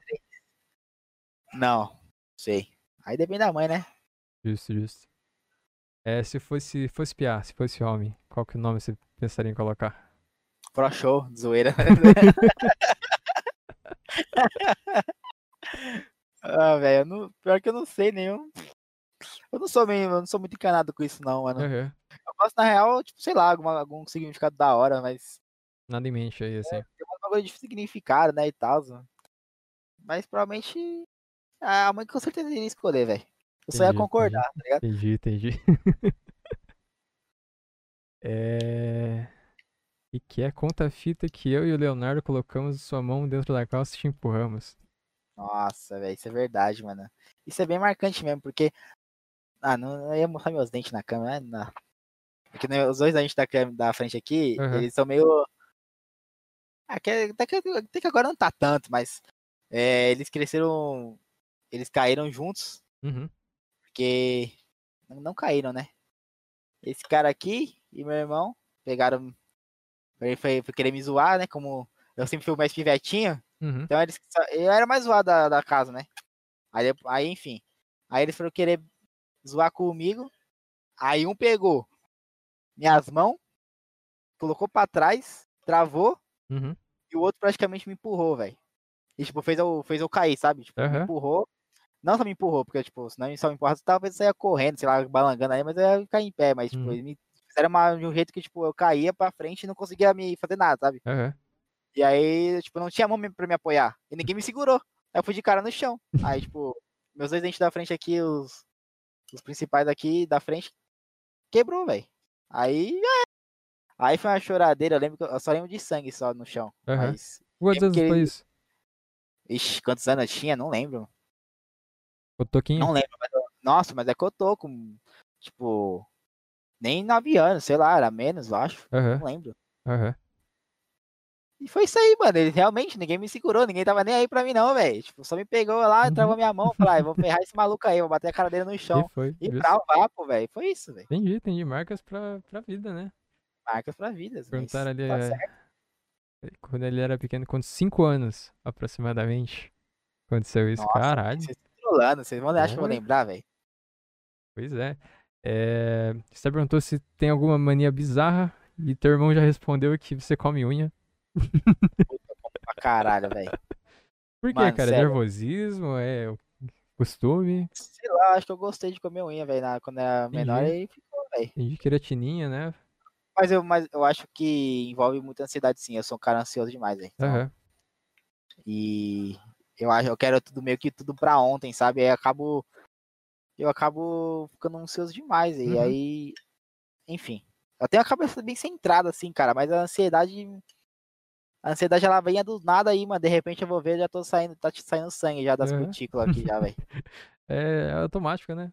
Não, sei. Aí depende da mãe, né? Justo, justo. É, se fosse, fosse piar, se fosse homem, qual que nome você pensaria em colocar? Pro show, zoeira. ah, velho, não- pior que eu não sei nenhum. Eu não sou meio, eu não sou muito encanado com isso, não, mano. Aham. Eu gosto, na real, tipo, sei lá, alguma, algum significado da hora, mas Nada em mente aí, assim. tem um bagulho de significado, né, e tal. Mas provavelmente a mãe com certeza iria escolher, velho. Eu só ia Entendi, concordar, tá ligado? Entendi, entendi. é... E que é conta a fita que eu e o Leonardo colocamos sua mão dentro da calça e te empurramos. Nossa, velho, isso é verdade, mano. Isso é bem marcante mesmo, porque. Ah, não eu ia mostrar meus dentes na câmera, né? Não. Porque né, os dois dentes da, câmera, da frente aqui, Aham. eles são meio. Ah, que, até, que, até que agora não tá tanto, mas. é, eles cresceram. Eles caíram juntos, Uhum. porque. Não, caíram, né? Esse cara aqui e meu irmão pegaram Ele foi, foi querer me zoar, né? Como eu sempre fui mais pivetinho. Uhum. Então eles, eu era mais zoado da, da casa, né? Aí, aí, enfim. Aí eles foram querer zoar comigo. Aí um pegou minhas mãos, colocou pra trás, travou, Uhum. e o outro praticamente me empurrou, velho. E, tipo, fez eu, fez eu cair, sabe? Tipo, me Aham. empurrou. Não só me empurrou, porque, tipo, senão só me empurrasse, talvez eu saia correndo, sei lá, balangando aí, mas eu ia cair em pé. Mas, tipo, Uhum. eles me fizeram uma, de um jeito que, tipo, eu caía pra frente e não conseguia me fazer nada, sabe? Aham. E aí, tipo, não tinha mão pra me apoiar. E ninguém me segurou. Aí eu fui de cara no chão. Aí, tipo, meus dois dentes da frente aqui, os, os principais aqui da frente, quebrou, velho. Aí, é. Aí foi uma choradeira, eu lembro que eu só lembro de sangue só no chão. Mas. Quantos anos foi isso? Ixi, quantos anos eu tinha? Não lembro. O Toquinho? Não lembro, mas eu- Nossa, mas é que eu tô com. Tipo. Nem 9 anos, sei lá, era menos, eu acho. Aham. Não lembro. Aham. E foi isso aí, mano. Ele realmente, ninguém me segurou, ninguém tava nem aí pra mim, não, velho. Tipo, só me pegou lá, Uhum. travou minha mão, falou, ah, vou ferrar esse maluco aí, vou bater a cara dele no E chão. foi. E pra o vapo, velho. Foi isso, velho. Entendi, entendi. Marcas pra, pra vida, né? Marcas pra vidas. mas Perguntaram ali. tá é, certo. Quando ele era pequeno, com 5 anos aproximadamente. Aconteceu isso. Nossa, Caralho. Vocês estão trolando, vocês vão achar que eu vou lembrar, velho. Pois é. é. Você perguntou se tem alguma mania bizarra. E teu irmão já respondeu que você come unha. Pra caralho, velho. Por Mano, cara? É sério. nervosismo? É costume? Sei lá, acho que eu gostei de comer unha, velho. Quando era menor, aí ficou, velho. Entendi creatininha, né? Mas eu, mas eu acho que envolve muita ansiedade, sim. Eu sou um cara ansioso demais, velho. Então, Aham. E eu acho, eu quero tudo meio que tudo pra ontem, sabe? Aí eu acabo eu acabo ficando ansioso demais e Uhum. aí, enfim. Eu tenho a cabeça bem centrada assim, cara, mas a ansiedade a ansiedade ela vem do nada aí, mano. De repente eu vou ver, já tô saindo, tá te saindo sangue já das Aham. cutículas aqui já, velho. É automático, né?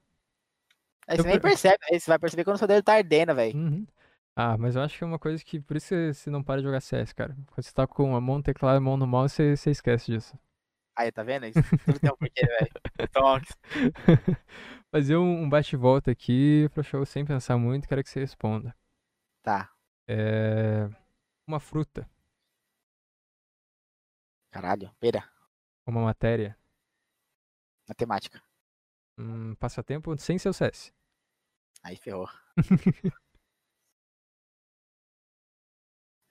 Aí Eu você nem per- percebe, aí você vai perceber quando o seu dedo tá ardendo, velho. Uhum. Ah, mas eu acho que é uma coisa que. Por isso que você não para de jogar CS, cara. Quando você tá com a mão no teclado e a mão no mouse, você, você esquece disso. Aí, tá vendo? Isso tudo tem um porquê, velho. Tonks. Fazer um, um bate-volta aqui pro show sem pensar muito, quero que você responda. Tá. É. Uma fruta, Caralho, pera. uma matéria, Matemática. um passatempo sem seu CS. Aí ferrou.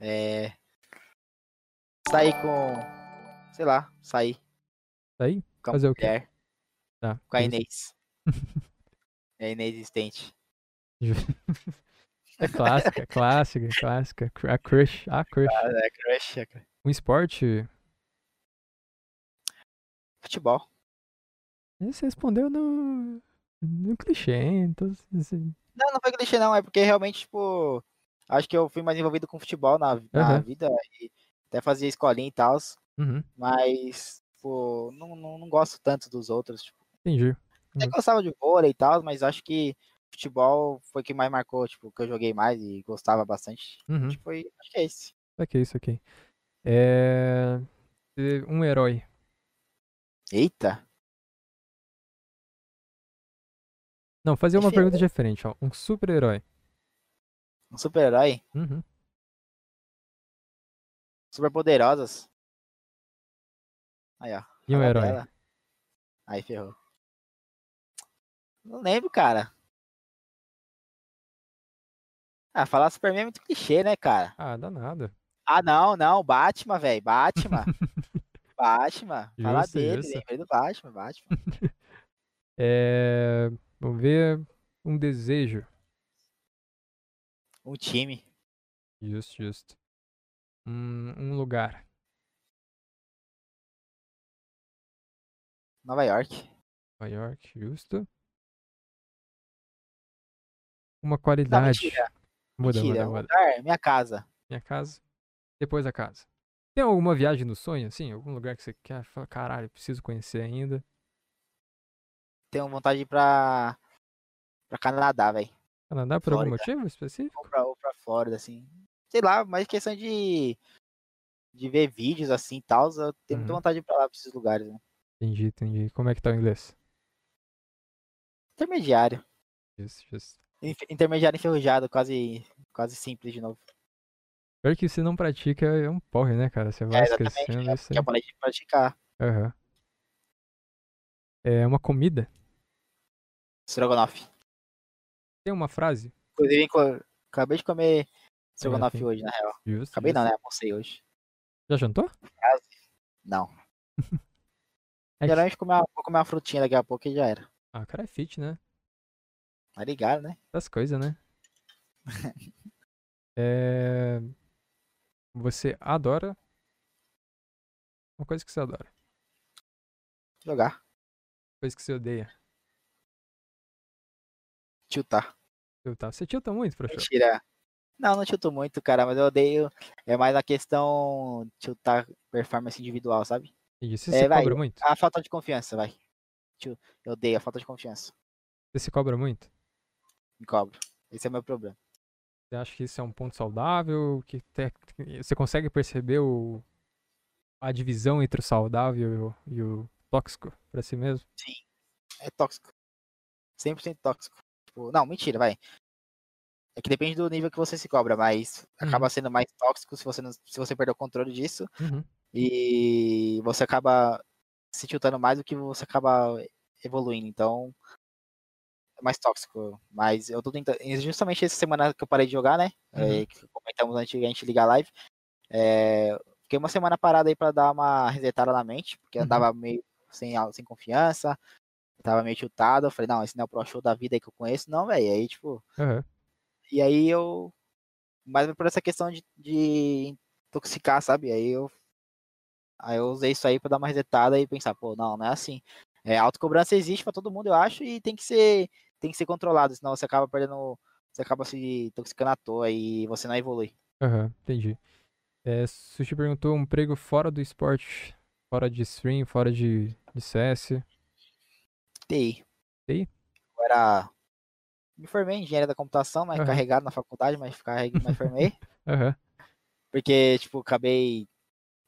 é. Sair com. Sei lá, sair aí? com Fazer o quê? Tá. com a. Inês. É inexistente. É clássica, clássica, clássica. Cr- A crush, a crush. Ah, é crush, é crush. Um esporte. Futebol. Você respondeu no. No clichê? Então, assim, Não, não foi clichê, não. É porque realmente, tipo. Acho que eu fui mais envolvido com futebol na, na Aham. vida. E até fazia escolinha e tal. Uhum, Mas, pô, não, não, não gosto tanto dos outros. Tipo, entendi. até Uhum. gostava de vôlei e tal, mas acho que futebol foi o que mais marcou, tipo, que eu joguei mais e gostava bastante. Uhum. Foi. Acho que é esse. Ok, isso aqui. É. Um herói. Eita! Não, fazer uma pergunta diferente, ó. Um super-herói. Um super-herói. Uhum. Super poderosas. Aí, ó. E um herói. Aí ferrou. Não lembro, cara. Ah, falar Superman é muito clichê, né, cara? Ah, dá nada. Ah, não, não. Batman, velho. Batman. Batman. Fala Justo, dele, justo. lembrei do Batman, Batman. É. Vamos ver. Um desejo. Um time. Justo, justo. Um, um lugar. Nova York. Nova York, justo. Uma Não, qualidade. mentira. muda, mentira. muda, muda. lugar, minha casa. Minha casa. Depois da casa. Tem alguma viagem no sonho, assim? Algum lugar que você quer? Fala, caralho, preciso conhecer ainda. Tenho vontade de ir pra. pra Canadá, velho. Canadá por algum Flórida. motivo específico? Ou pra, ou pra Flórida, assim. Sei lá, mas questão de. de ver vídeos assim e tal. Eu tenho muita Uhum. vontade de ir pra lá, pra esses lugares. Né? Entendi, entendi. Como é que tá o inglês? Intermediário. Justo. Inf- Intermediário enferrujado, quase, quase simples de novo. Pior que você não pratica é um porre, né, cara? Você vai É, esquecendo é isso aí. eu parei de praticar. Aham. É uma comida? Strogonoff. Tem uma frase? Inclusive, acabei de comer Strogonoff sim. hoje, na real. Justo. Acabei não, justo. né? Almocei hoje. Já jantou? Não. É Geralmente comer uma- vou comer uma frutinha daqui a pouco e já era. Ah, o cara é fit, né? Tá ligado, né? Das coisas, né? é... Você adora uma coisa que você adora, Jogar. coisa que você odeia. Tiltar. Tiltar. Você tilta muito, professor? Mentira. Não, não tilto muito, cara, mas eu odeio. É mais a questão tiltar performance individual, sabe? Entendi. Você É, se vai. cobra muito? A falta de confiança, vai. Eu odeio a falta de confiança. Você se cobra muito? Me cobro. Esse é o meu problema. Você acha que isso é um ponto saudável? Que te- Você consegue perceber o... a divisão entre o saudável e o, tóxico pra si mesmo? É tóxico. 100% tóxico. Tipo, não, mentira, vai. É que depende do nível que você se cobra, mas Uhum. acaba sendo mais tóxico se você, não, se você perder o controle disso. Uhum. E você acaba se tiltando mais do que você acaba evoluindo. Então, mais tóxico. Mas eu tô tentando. e Justamente essa semana que eu parei de jogar, né? Uhum. é, que comentamos antes de a gente ligar a live. é, fiquei uma semana parada aí pra dar uma resetada na mente, porque Uhum. andava meio sem, sem confiança. Tava meio tiltado. Eu falei, não, esse não é o pro show da vida aí que eu conheço, não, velho. Aí, tipo. Aham. E aí eu. Mas por essa questão de, de intoxicar, sabe? Aí eu. Aí eu usei isso aí pra dar uma resetada e pensar, pô, não, não é assim. É, autocobrança existe pra todo mundo, eu acho, e tem que ser. Tem que ser controlado, senão você acaba perdendo. Você acaba se intoxicando à toa e você não evolui. Aham, entendi. É, Sushi perguntou um emprego fora do esporte, fora de stream, fora de, de CS. TI. TI? Eu era. Me formei em engenharia da computação, mas Aham. carregado na faculdade, mas, carreguei, mas formei. Aham, porque, tipo, acabei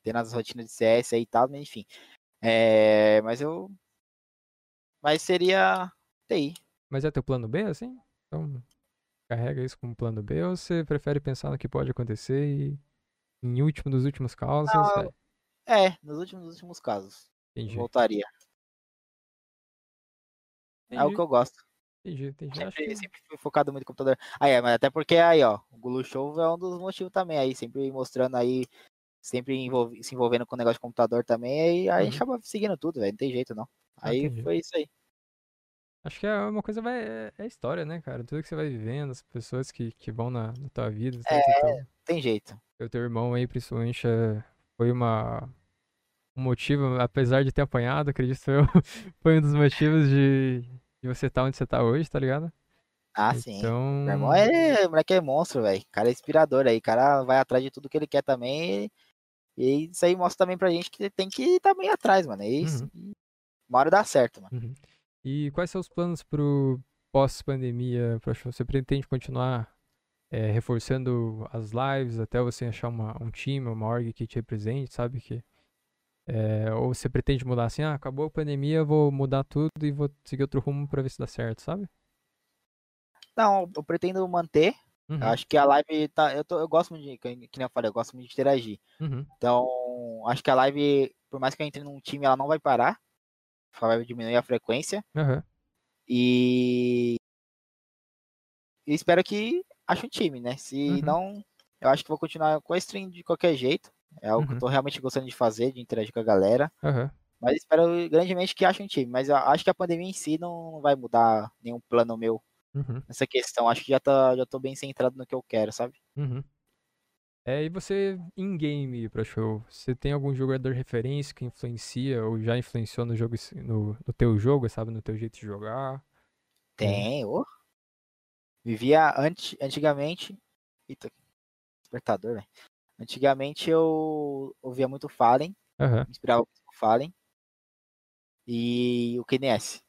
tendo as rotinas de CS aí e tal, mas enfim. É, mas eu. Mas seria TI. Mas é teu plano B, assim? Então, carrega isso como plano B ou você prefere pensar no que pode acontecer e, em último dos últimos casos, Não, vai? É, nos últimos, nos últimos casos. Entendi. Voltaria. É o Entendi, que eu gosto. entendi, entendi. Sempre, que... sempre fui focado muito no computador. Aí, é, mas até porque aí, ó, o Gulu Show é um dos motivos também aí, sempre mostrando aí, sempre envolvi- se envolvendo com o negócio de computador também, aí, aí a gente Uhum. acaba seguindo tudo, velho, não tem jeito não. Ah, Aí entendi. foi isso aí. Acho que é uma coisa vai, é, é história, né, cara? Tudo que você vai vivendo, as pessoas que, que vão na, na tua vida. Não tem jeito. O teu irmão aí, principalmente, é, foi uma, um motivo, apesar de ter apanhado, acredito eu, foi um dos motivos de, de você estar onde você tá hoje, tá ligado? Ah, sim. Então, Meu irmão é, o moleque é monstro, velho. O cara é inspirador aí. O cara vai atrás de tudo que ele quer também. E, isso aí mostra também pra gente que tem que também ir atrás, mano. É isso. Uhum. Uma hora dá certo, mano. Uhum. E quais são os planos pro pós-pandemia, Proxo? Você pretende continuar é, reforçando as lives até você achar uma, um time, uma org que te represente, sabe? Que, é, ou você pretende mudar assim, ah, acabou a pandemia, vou mudar tudo e vou seguir outro rumo pra ver se dá certo, sabe? Não, eu pretendo manter. Uhum, Eu acho que a live tá. Eu, tô, eu gosto muito de. Que nem eu falei, eu gosto muito de interagir. uhum, Então, acho que a live, por mais que eu entre num time, ela não vai parar. Vai diminuir a frequência. aham, E. E espero que ache um time, né? Se Uhum. não, eu acho que vou continuar com a stream de qualquer jeito. É algo que Uhum. eu tô realmente gostando de fazer, de interagir com a galera. Mas espero grandemente que ache um time. Mas eu acho que a pandemia em si não vai mudar nenhum plano meu Uhum, nessa questão. Acho que já, tá, já tô bem centrado no que eu quero, sabe? Uhum. É, e você, em game, Proxo, você tem algum jogador de referência que influencia ou já influenciou no jogo, no, no teu jogo, sabe? No teu jeito de jogar? Tem, ô. Vivia anti, antigamente. Eita, despertador, velho. Antigamente eu ouvia muito Fallen, Aham, me inspirava muito no Fallen. E o KNS.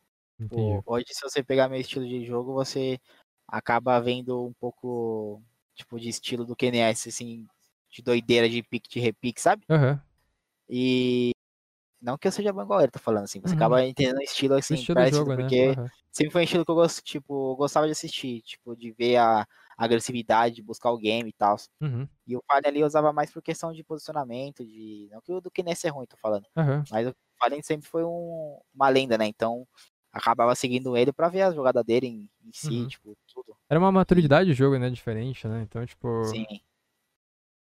Pô, hoje, se você pegar meu estilo de jogo, você acaba vendo um pouco, tipo, de estilo do KNS, assim, de doideira, de pique, de repique, sabe? Aham. E não que eu seja bom igual ele, tô falando assim, você Uhum. acaba entendendo o estilo, O assim, estilo do parecido, jogo, né? porque Aham. sempre foi um estilo que eu gosto, tipo, eu gostava de assistir, tipo, de ver a, agressividade, de buscar o game e tal. Uhum. E o Fallen ali eu usava mais por questão de posicionamento, de. Não que o do que nesse é ruim, tô falando. Mas o Fallen sempre foi um- uma lenda, né? Então acabava seguindo ele pra ver a jogada dele em, em si, Uhum. tipo, tudo. Era uma maturidade de jogo, né? Diferente, né? Então, tipo. Sim.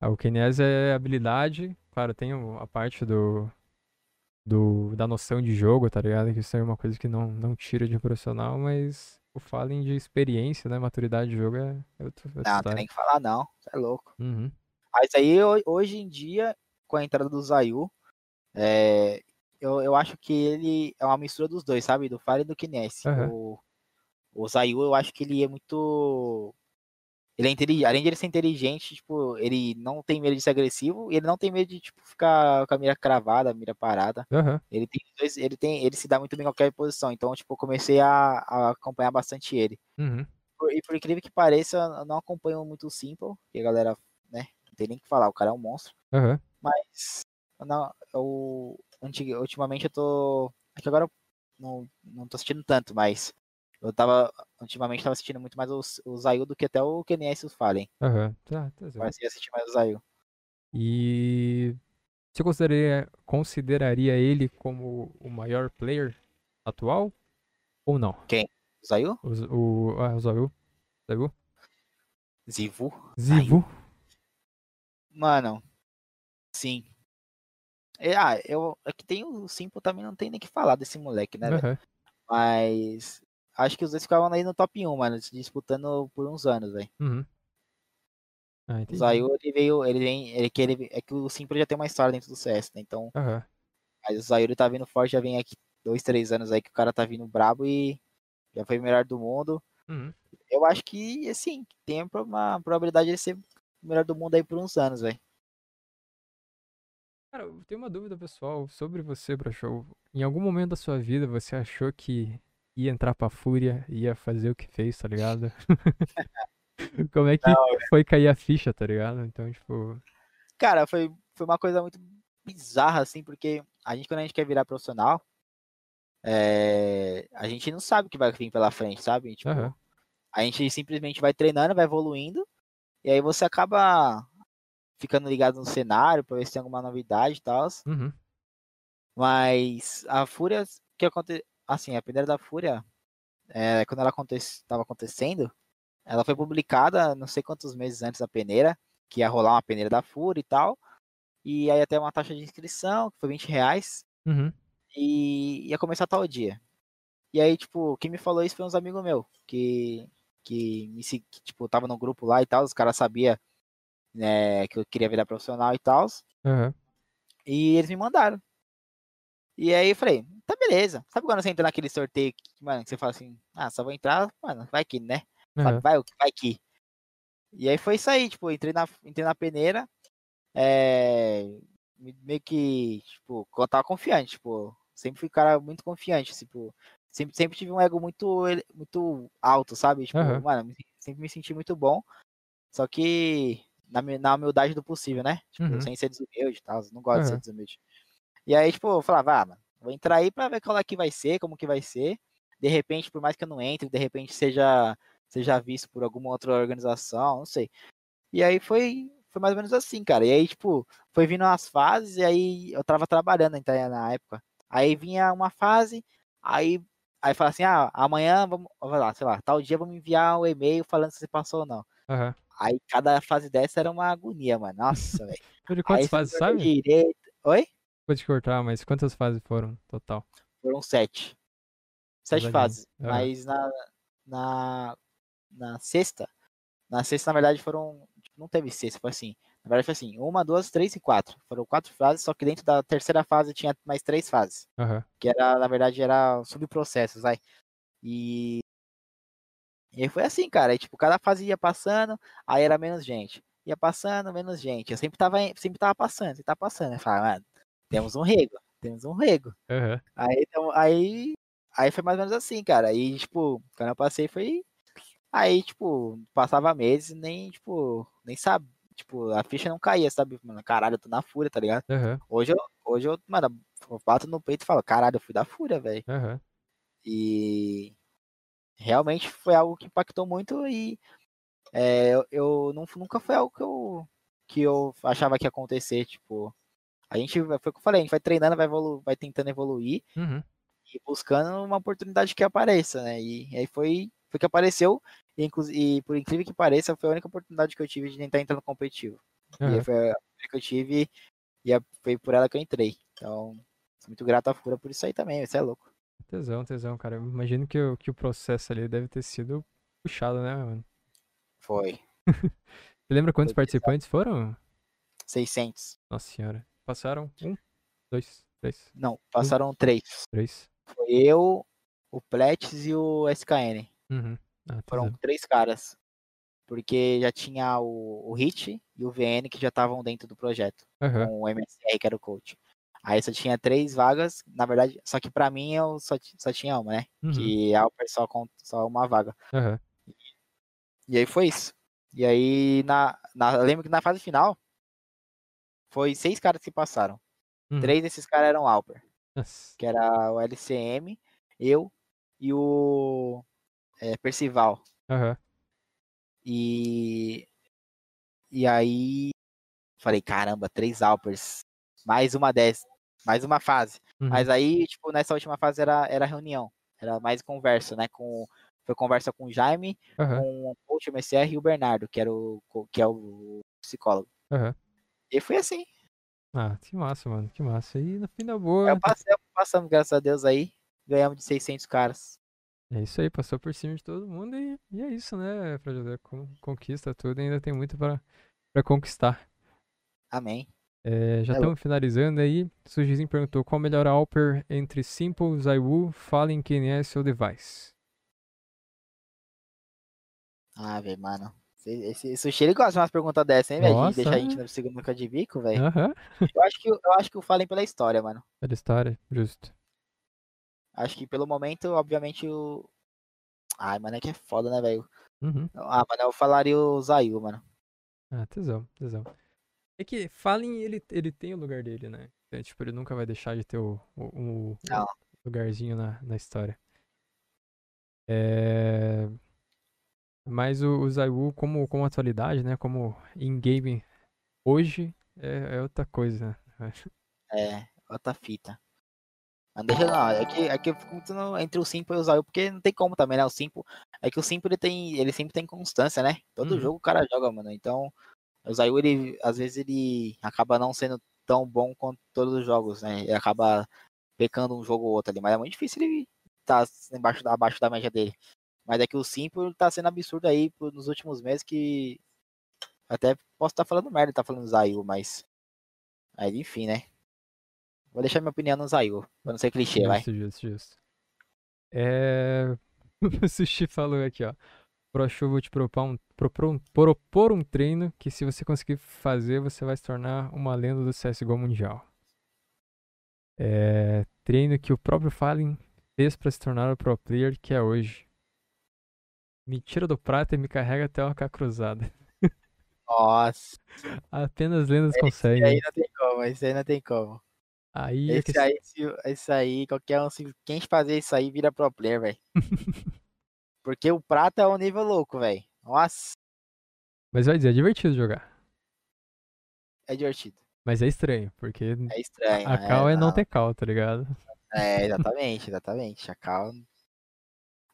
Ah, o Kenese é habilidade, claro, tem a parte do, do da noção de jogo, tá ligado? Que isso é uma coisa que não, não tira de um profissional, mas o Fallen de experiência, né? Maturidade de jogo é, é outra, outra Não, tem nem que falar, não. Você é louco. Uhum. Mas aí, ho- hoje em dia, com a entrada do Zayu, é, eu, eu acho que ele é uma mistura dos dois, sabe? Do Fire e do Kinesi. Aham. O, o Zayu, eu acho que ele é muito. Ele é inteligente. Além de ele ser inteligente, tipo, ele não tem medo de ser agressivo e ele não tem medo de, tipo, ficar com a mira cravada, a mira parada. Aham. Ele tem dois, ele tem, ele se dá muito bem em qualquer posição. Então, tipo, eu comecei a, a acompanhar bastante ele. Uhum. Por- E por incrível que pareça, eu não acompanho muito o Simple, que a galera, né, não tem nem o que falar, o cara é um monstro. Aham. Mas, não, eu, antig- ultimamente eu tô, é que agora eu não, não tô assistindo tanto, mas eu tava, ultimamente tava assistindo muito mais o, o Zayu do que até o KNS e os Fallen. Aham. Tá, tá certo. Comecei a assistir mais o Zayu. E você consideraria, consideraria ele como o maior player atual? Ou não? O Zayu? O, o, ah, o Zayu? Zayu? Zivu? Zivu? Mano, sim. É, ah, eu, é que tem o Simple também, não tem nem o que falar desse moleque, né? Aham. Mas acho que os dois ficavam aí no top 1, mano, disputando por uns anos, velho. Uhum. Ah, O. Zayu, ele veio, ele vem, ele, que ele, é que o Simple já tem uma história dentro do CS, né? Então, Aham. mas o Zayu tá vindo forte, já vem aqui dois, três anos aí que o cara tá vindo brabo e já foi o melhor do mundo. Uhum. Eu acho que, assim, tem uma probabilidade de ele ser o melhor do mundo aí por uns anos, velho. Cara, eu tenho uma dúvida pessoal sobre você, Show. Em algum momento da sua vida você achou que ia entrar pra Fúria, ia fazer o que fez, tá ligado? Como é que foi cair a ficha, tá ligado? Então, tipo. Cara, foi, foi uma coisa muito bizarra, assim, porque a gente, quando a gente quer virar profissional, é, a gente não sabe o que vai vir pela frente, sabe? Tipo, Aham. A gente simplesmente vai treinando, vai evoluindo, e aí você acaba ficando ligado no cenário pra ver se tem alguma novidade e tal. Uhum. Mas a Fúria, que aconteceu. Assim, a primeira da Fúria, é, quando ela estava acontecendo, ela foi publicada não sei quantos meses antes da peneira, que ia rolar uma peneira da Fúria e tal. E aí até uma taxa de inscrição, que foi 20 reais, Uhum. e ia começar tal dia. E aí, tipo, quem me falou isso foi uns amigos meus, que, que me que, tipo, tava no grupo lá e tal, os caras sabiam né, que eu queria virar profissional e tal. Aham. E eles me mandaram. E aí eu falei, tá beleza. Sabe quando você entra naquele sorteio que, mano, que você fala assim, ah, só vou entrar, mano, vai que, né? Aham. vai, vai que. E aí foi isso aí, tipo, entrei na, entrei na peneira, é, me- meio que, tipo, eu tava confiante, tipo, sempre fui um cara muito confiante, tipo, sempre, sempre tive um ego muito, muito alto, sabe? Tipo, Aham. mano, sempre me senti muito bom, só que na, na humildade do possível, né? Tipo, Uhum. sem ser desumilde e tal, não gosto de ser desumilde. E aí, tipo, eu falava, ah, mano, vou entrar aí pra ver qual é que vai ser, como que vai ser. De repente, por mais que eu não entre, de repente seja, seja visto por alguma outra organização, não sei. E aí foi, foi mais ou menos assim, cara. E aí, tipo, foi vindo as fases, e aí eu tava trabalhando então, na época. Aí vinha uma fase, aí, aí fala assim, ah, amanhã, vamos, lá, sei lá, tal dia vamos enviar um e-mail falando se você passou ou não. Aham. Aí cada fase dessa era uma agonia, mano. Nossa, velho. Foi de quantas fases, sabe? Direito. Oi? Vou te cortar, mas quantas fases foram total? Foram sete. Sete fases. Mas na, na, na sexta, na sexta, na verdade, foram. Não teve sexta, foi assim. Na verdade, foi assim: uma, duas, três e quatro. Foram quatro fases, só que dentro da terceira fase tinha mais três fases. Aham. Que era, na verdade, era subprocessos, vai. E. E aí foi assim, cara. Aí, tipo, cada fase ia passando, aí era menos gente. Ia passando, menos gente. Eu sempre tava, sempre tava passando, sempre tava passando. Eu falava, mano, temos um rego, temos um rego. Aham. Aí, então, aí, aí foi mais ou menos assim, cara. Aí, tipo, quando eu passei foi. Aí, tipo, passava meses e nem, tipo, nem sabe. Tipo, a ficha não caía, sabe? Mano, caralho, eu tô na fúria, tá ligado? Aham. Hoje eu, hoje eu, mano, eu bato no peito e falo, caralho, eu fui da fúria, velho. Aham. E realmente foi algo que impactou muito e é, eu, eu não, nunca foi algo que eu, que eu achava que ia acontecer, tipo. A gente, foi o que eu falei, a gente vai treinando, vai, evolu vai tentando evoluir Uhum. e buscando uma oportunidade que apareça, né? E, e aí foi, foi que apareceu, e, e por incrível que pareça, foi a única oportunidade que eu tive de tentar entrar no competitivo. E Aham. aí foi a primeira que eu tive e foi por ela que eu entrei. Então, sou muito grato à Fura por isso aí também, isso é louco. Tesão, tesão, cara. Eu imagino que, o- que o processo ali deve ter sido puxado, né, mano? Foi. Você lembra quantos Foi participantes foram? 600. Nossa senhora. Passaram um, dois, três, Não, passaram três. três. Foi eu, o Pletes e o SKN. Uhum. Ah, Foram tesão. três caras. Porque já tinha o, o Hit e o VN que já estavam dentro do projeto. Aham. Com o MSR, que era o coach. Aí só tinha três vagas, na verdade, só que pra mim eu só, só tinha uma, né? Uhum. Que a Alper só, con- só uma vaga. Aham. E aí foi isso. E aí, na, na, eu lembro que na fase final, foi seis caras que passaram. Uhum. Três desses caras eram Alper, que era o LCM, eu e o é, Percival. Aham. E, e aí, falei, caramba, três Alpers, mais uma dez, mais uma fase. Uhum. Mas aí, tipo, nessa última fase era, era reunião, era mais conversa, né? Com, foi conversa com o Jaime, Aham. com o coach MSR e o Bernardo, que, era o, que é o psicólogo. Aham. E foi assim. Ah, que massa, mano. Que massa. E no fim da boa. Eu passei, passamos, graças a Deus, aí. Ganhamos de 600 caras. É isso aí, passou por cima de todo mundo e, e é isso, né, Fra José? Con- Conquista tudo e ainda tem muito pra conquistar. Amém. É, já É estamos finalizando aí. Sujizinho perguntou qual o melhor Alper entre Simple, Zaiwu, Fallen, KNS ou Device? Ah, velho, mano. Esse, esse, sushi, ele gosta de umas perguntas dessas, hein, velho? De deixar a gente no segundo nunca de bico, velho. Aham. Eu acho que eu acho que o Fallen pela história, mano. Pela história, justo. Acho que pelo momento, obviamente, o. Ai, mano, é que é foda, né, velho? Uhum. Ah, mano, eu falaria o Zayu, mano. Ah, tesão, tesão. É que Fallen, ele, ele tem o lugar dele, né? Então, tipo, ele nunca vai deixar de ter o, o, lugarzinho na, na história. É... Mas o, o Zaiwu, como, como atualidade, né? Como in-game hoje, é, é outra coisa, né? É, outra fita. Mas deixa não, é que, é que eu fico muito entre o Simple e o Zayu, porque não tem como também, né? O Simple. É que o Simple ele tem. Ele sempre tem constância, né? Todo Uhum. jogo o cara joga, mano. Então, o Zayu, ele, às vezes, ele acaba não sendo tão bom quanto todos os jogos, né? Ele acaba pecando um jogo ou outro ali. Mas é muito difícil ele estar embaixo, da- abaixo da média dele. Mas é que o Simple tá sendo absurdo aí nos últimos meses que. Até posso estar falando merda, tá falando Zayu, mas. Aí, enfim, né? Vou deixar minha opinião no Zayu, pra não ser clichê, vai. Justo, justo, justo. É... O Sushi falou aqui, ó. ProShow vou te propor um, propor, um, propor um treino que se você conseguir fazer, você vai se tornar uma lenda do CSGO mundial. É... Treino que o próprio Fallen fez pra se tornar o pro player que é hoje. Me tira do prato e me carrega até uma cruzada. Nossa, Apenas lendas esse conseguem. aí não tem como, esse aí não tem como. Aí é que Esse aí, se- esse aí, qualquer um, se quem fazer isso aí vira pro player, velho. Porque o prata é um nível louco, velho. Nossa, Mas vai dizer, é divertido jogar. é divertido. Mas é estranho, porque É estranho. a né? cal é não ter cal, tá ligado? É, exatamente, exatamente. A cal.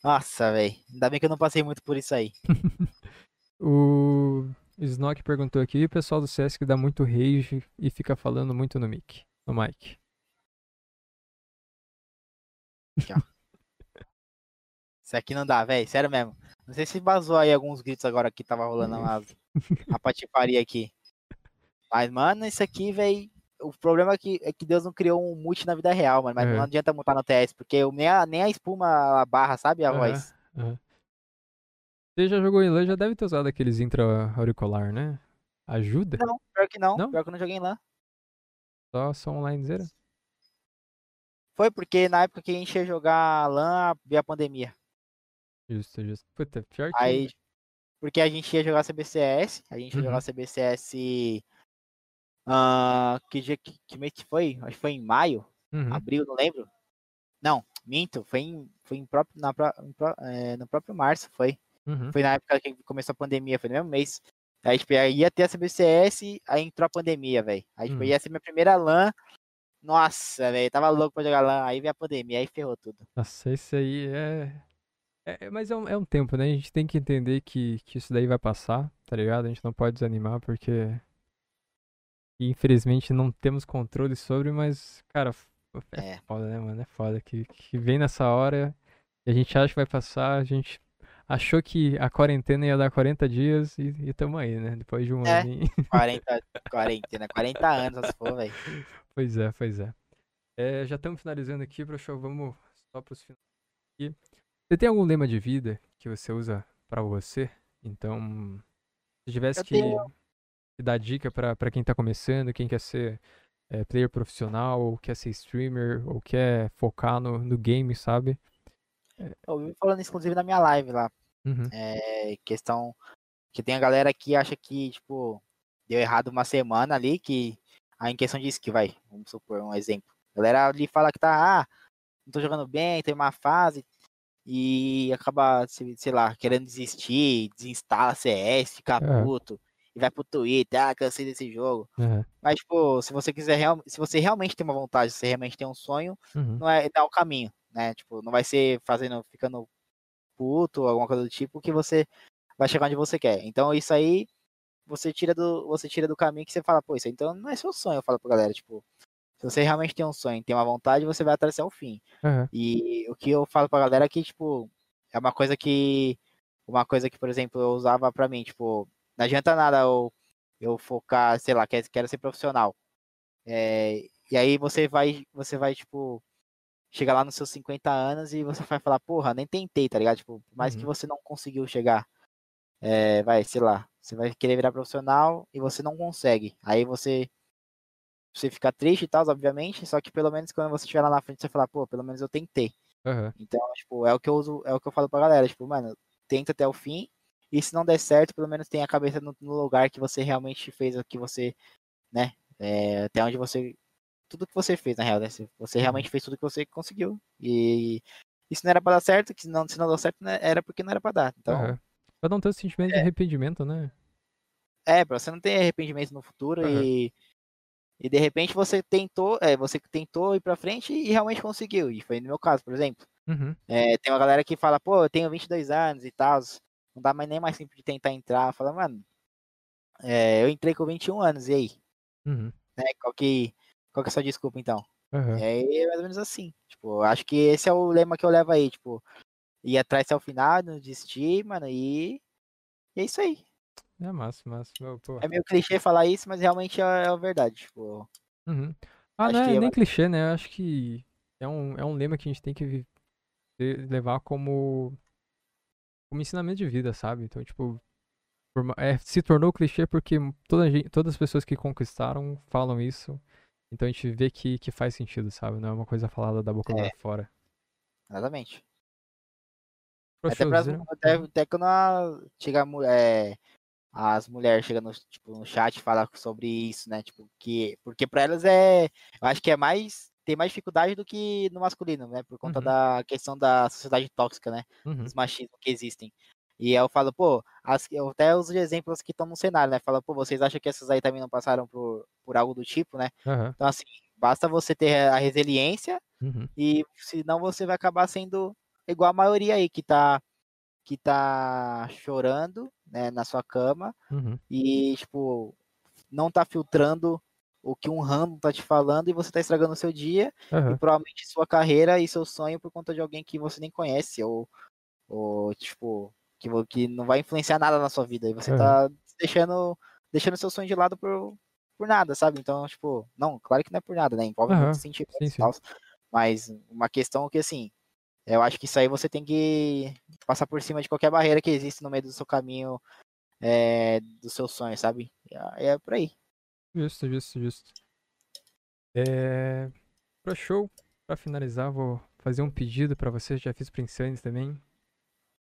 Nossa, velho. Ainda bem que eu não passei muito por isso aí. O Snock perguntou aqui, o pessoal do CS que dá muito rage e fica falando muito no mic, no mic. Isso aqui não dá, velho. Sério mesmo. Não sei se vazou aí alguns gritos agora que tava rolando uma, uma patifaria aqui. Mas, mano, isso aqui, velho. O problema é que, é que Deus não criou um mute na vida real, mano. Mas É. não adianta mutar no TS, porque eu- nem, a, nem a espuma a barra, sabe? A Aham. voz. Você já jogou em LAN, já deve ter usado aqueles intra-auricular, né? Ajuda? Não, pior que não. Não? Pior que eu não joguei em LAN. Só, só online zero? Foi porque na época que a gente ia jogar LAN, veio a pandemia. Justo, justo. Puta, pior que... Aí, porque a gente ia jogar CBCS, a gente ia Uhum. jogar CBCS. ah, que dia que, que mês que foi? Acho que foi em maio, Uhum. abril, não lembro. Não, minto, foi em, foi em próprio, na, em é, no próprio março, foi. Uhum. Foi na época que começou a pandemia, foi no mesmo mês. Aí, tipo, ia ter a CBCS, aí entrou a pandemia, velho. Aí, tipo, Hum. ia ser minha primeira LAN. Nossa, velho, tava louco pra jogar LAN. Aí veio a pandemia, aí ferrou tudo. Nossa, esse aí é. É- é- mas é um, é um tempo, né? A gente tem que entender que, que isso daí vai passar, tá ligado? A gente não pode desanimar porque. Infelizmente não temos controle sobre, mas, cara, é, É. foda, né, mano? É foda. Que, que vem nessa hora e a gente acha que vai passar, a gente achou que a quarentena ia dar 40 dias e, e tamo aí, né? Depois de um É. aninho. 40, 40, né? 40 anos, se for, velho. Pois é, pois é. É, já estamos finalizando aqui, show. Vamos só para os finais aqui. Você tem algum lema de vida que você usa para você? Então, se tivesse que, que dar dica para quem tá começando, quem quer ser é, player profissional, ou quer ser streamer, ou quer focar no, no game, sabe? Eu vi falando isso, inclusive, na minha live lá. Uhum, É, questão que tem a galera que acha que, tipo, deu errado uma semana ali, que aí em questão de skill, vai, vamos supor um exemplo. A galera ali fala que tá, ah, não tô jogando bem, tem uma fase e acaba, se- sei lá, querendo desistir, desinstala CS, fica É. puto e vai pro Twitter, ah, cansei desse jogo. uhum, Mas, tipo, se você quiser, real- se você realmente tem uma vontade, se você realmente tem um sonho, uhum, não é dar o caminho, né? Tipo, não vai ser fazendo, ficando puto, alguma coisa do tipo, que você vai chegar onde você quer. Então isso aí você tira do, você tira do caminho que você fala, pô, isso aí então não é seu sonho, eu falo pra galera, tipo, se você realmente tem um sonho, tem uma vontade, você vai atrás até o fim. uhum, E o que eu falo pra galera é que, tipo, é uma coisa que. Uma coisa que, por exemplo, eu usava pra mim, tipo, não adianta nada eu, eu focar, sei lá, quero, quero ser profissional. É, e aí você vai, você vai, tipo, chegar lá nos seus 50 anos e você vai falar, porra, nem tentei, tá ligado? Tipo, por mais que Uhum. você não conseguiu chegar. É, vai, sei lá, você vai querer virar profissional e você não consegue. Aí você você fica triste e tal, obviamente, só que pelo menos quando você estiver lá na frente, você falar, pô, pelo menos eu tentei. uhum, Então, tipo, é o que eu uso, é o que eu falo pra galera, tipo, mano, tenta até o fim, e se não der certo, pelo menos tenha a cabeça no, no lugar que você realmente fez o que você, né, é, até onde você, tudo que você fez, na real, né, você realmente fez tudo que você conseguiu, e isso não era pra dar certo, que se não, se não deu certo, né, era porque não era pra dar, então, uhum. Pra não ter esse sentimento de arrependimento, né? é, pra você não ter arrependimento no futuro, Aham. e, e de repente você tentou, é, você tentou ir pra frente e realmente conseguiu, e foi no meu caso, por exemplo, Uhum, É, tem uma galera que fala, pô, eu tenho 22 anos e tal, não dá mais nem mais tempo de tentar entrar. Fala, mano, é, eu entrei com 21 anos, e aí? uhum, Né, qual, que, qual que é a sua desculpa, então? uhum. É, é mais ou menos assim. Tipo, acho que esse é o lema que eu levo aí, tipo, ir atrás até o final, não desistir, mano, e, e é isso aí. É massa, massa. Pô. É meio clichê falar isso, mas realmente é, é a verdade, tipo, Uhum. Ah, não é é nem clichê, né? Eu acho que é um, é um lema que a gente tem que levar como, como ensinamento de vida, sabe? Então, tipo, é, se tornou clichê porque toda, todas as pessoas que conquistaram falam isso. Então a gente vê que, que faz sentido, sabe? Não é uma coisa falada da boca É. pra fora. exatamente. Até, showzinho, até, até quando a, chega é, as mulheres chegam no, tipo, no chat e falam sobre isso, né? Tipo, que, porque pra elas é. Eu acho que é mais. Tem mais dificuldade do que no masculino, né? Por conta Uhum. da questão da sociedade tóxica, né? uhum, Dos machismos que existem. E eu falo, pô, as, eu até uso exemplos que estão no cenário, né? Fala, pô, vocês acham que essas aí também não passaram por, por algo do tipo, né? aham, Então, assim, basta você ter a resiliência uhum, e senão você vai acabar sendo igual a maioria aí que tá que tá chorando, né, na sua cama uhum, e tipo não tá filtrando o que um random tá te falando e você tá estragando o seu dia e aham, provavelmente sua carreira e seu sonho por conta de alguém que você nem conhece ou, ou tipo que, que não vai influenciar nada na sua vida e você tá deixando deixando seu sonho de lado por, por nada, sabe? Então, tipo, não, claro que não é por nada, né? Envolve Aham, muitos sentimentos sim, e sim. tal. Mas uma questão que, assim, eu acho que isso aí você tem que passar por cima de qualquer barreira que existe no meio do seu caminho, é, do seu sonho, sabe? É, por aí. Justo, justo, justo. É... Pro show, pra finalizar, vou fazer um pedido pra você, já fiz pro Insanes também.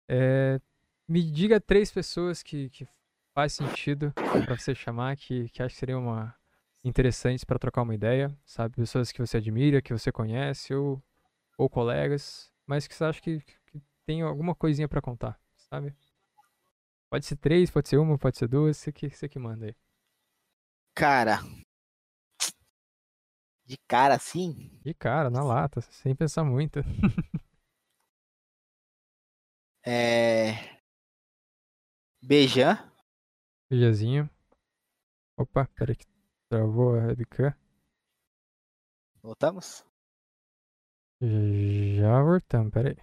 É... Me diga três pessoas que, que faz sentido pra você chamar, que, que acha que seriam uma... interessantes pra trocar uma ideia, sabe? Pessoas que você admira, que você conhece, ou, ou colegas, mas que você acha que, que tem alguma coisinha pra contar, sabe? Pode ser três, pode ser uma, pode ser duas, você que, você que manda aí. Cara. De cara assim? De cara, na lata, sem pensar muito. é. Beijan. Beijazinho. Opa, peraí que travou a webcam. Voltamos? Já voltamos, peraí.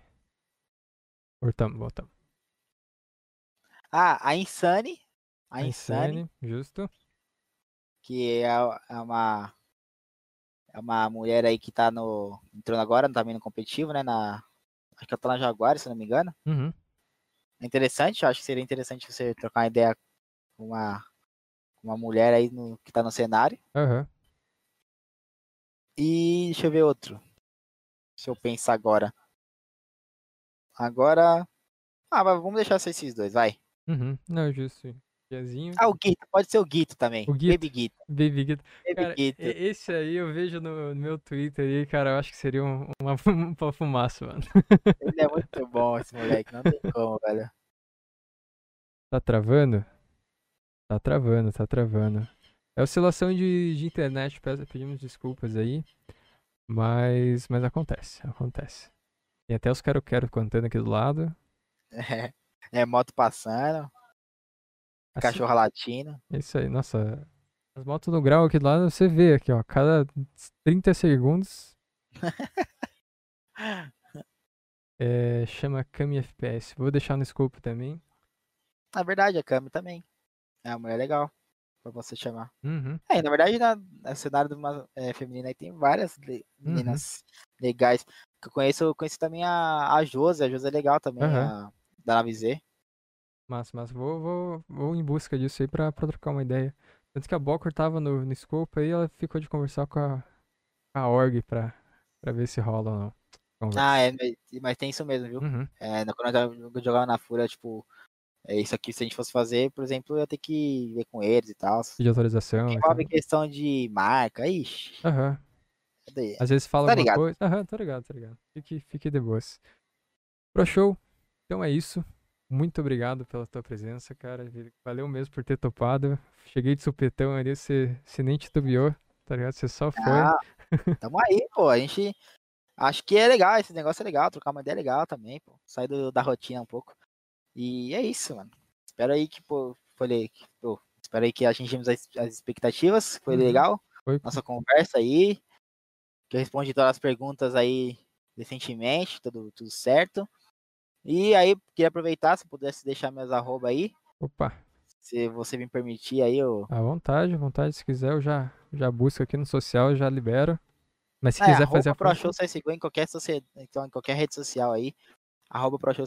Voltamos, voltamos. Ah, a Insane. A, A Insane, Insane, justo. que é, é uma. É uma mulher aí que tá no. Entrando agora, também no competitivo, né? Na. Acho que ela tá na Jaguar, se não me engano. Uhum. É interessante, eu acho que seria interessante você trocar uma ideia com uma, uma mulher aí no, que tá no cenário. Aham. E deixa eu ver outro. Se eu pensar agora. Agora. Ah, mas vamos deixar só esses dois, vai. Uhum. Não, justo. Piazinho. Ah, o Guito, pode ser o Guito também. O Guito. Baby Guito. Baby Guito. Baby Cara, Guito. esse aí eu vejo no, meu Twitter aí, cara, eu acho que seria um, uma, uma fumaça, mano. Ele é muito bom, esse moleque, não tem como, velho. Tá travando? Tá travando, tá travando. É oscilação de, de internet, pedimos desculpas aí. Mas, mas acontece, acontece. Tem até os quero-quero cantando aqui do lado. É, é moto passando, Assim, cachorro latindo. É isso aí, nossa. As motos no grau aqui do lado, você vê aqui, ó. Cada 30 segundos. É, chama Kami FPS. Vou deixar no scope também. Na verdade, a Cami também. É uma mulher legal pra você chamar. Uhum. É, na verdade, na, no cenário do ma- é, feminino aí tem várias le- Uhum. meninas legais. Que eu conheço, eu conheço também a, a Josi, a Josi é legal também, Aham. a, da Nave Z. Massa, massa. Vou, vou, vou em busca disso aí pra, pra trocar uma ideia. Tanto que a Bocor tava no, no scope aí, ela ficou de conversar com a, a org pra, pra ver se rola ou não. Ver. Ah, é, mas- mas tem isso mesmo, viu? Uhum. É, quando eu eu jogava na Fúria, tipo, é isso aqui, se a gente fosse fazer, por exemplo, eu ia ter que ver com eles e tal. De autorização. e tal. Envolve questão de marca, ixi. Aham. cadê? Às vezes fala Tá alguma ligado. coisa. Aham, tô ligado, tô ligado. Fique, fique de boas. Pro show. Então é isso. Muito obrigado pela tua presença, cara. Valeu mesmo por ter topado. Cheguei de supetão ali, você, você nem titubeou, tá ligado? Você só foi. Ah, tamo aí, pô. A gente acho que é legal, esse negócio é legal, trocar uma ideia é legal também, pô. Sair do- da rotina um pouco. E é isso, mano. Espero aí que, pô, falei, que, pô, espero aí que atingimos as, as expectativas. Foi Uhum. legal Foi. nossa conversa aí. Que eu respondi todas as perguntas aí decentemente, tudo, tudo certo. E aí, queria aproveitar, se pudesse deixar meus arroba aí, Opa, se você me permitir aí, eu. à vontade, à vontade. Se quiser, eu já, já busco aqui no social, já libero. Mas se É, quiser fazer a função- ProShow CSGO em qualquer, então, em qualquer rede social aí. Arroba ProShow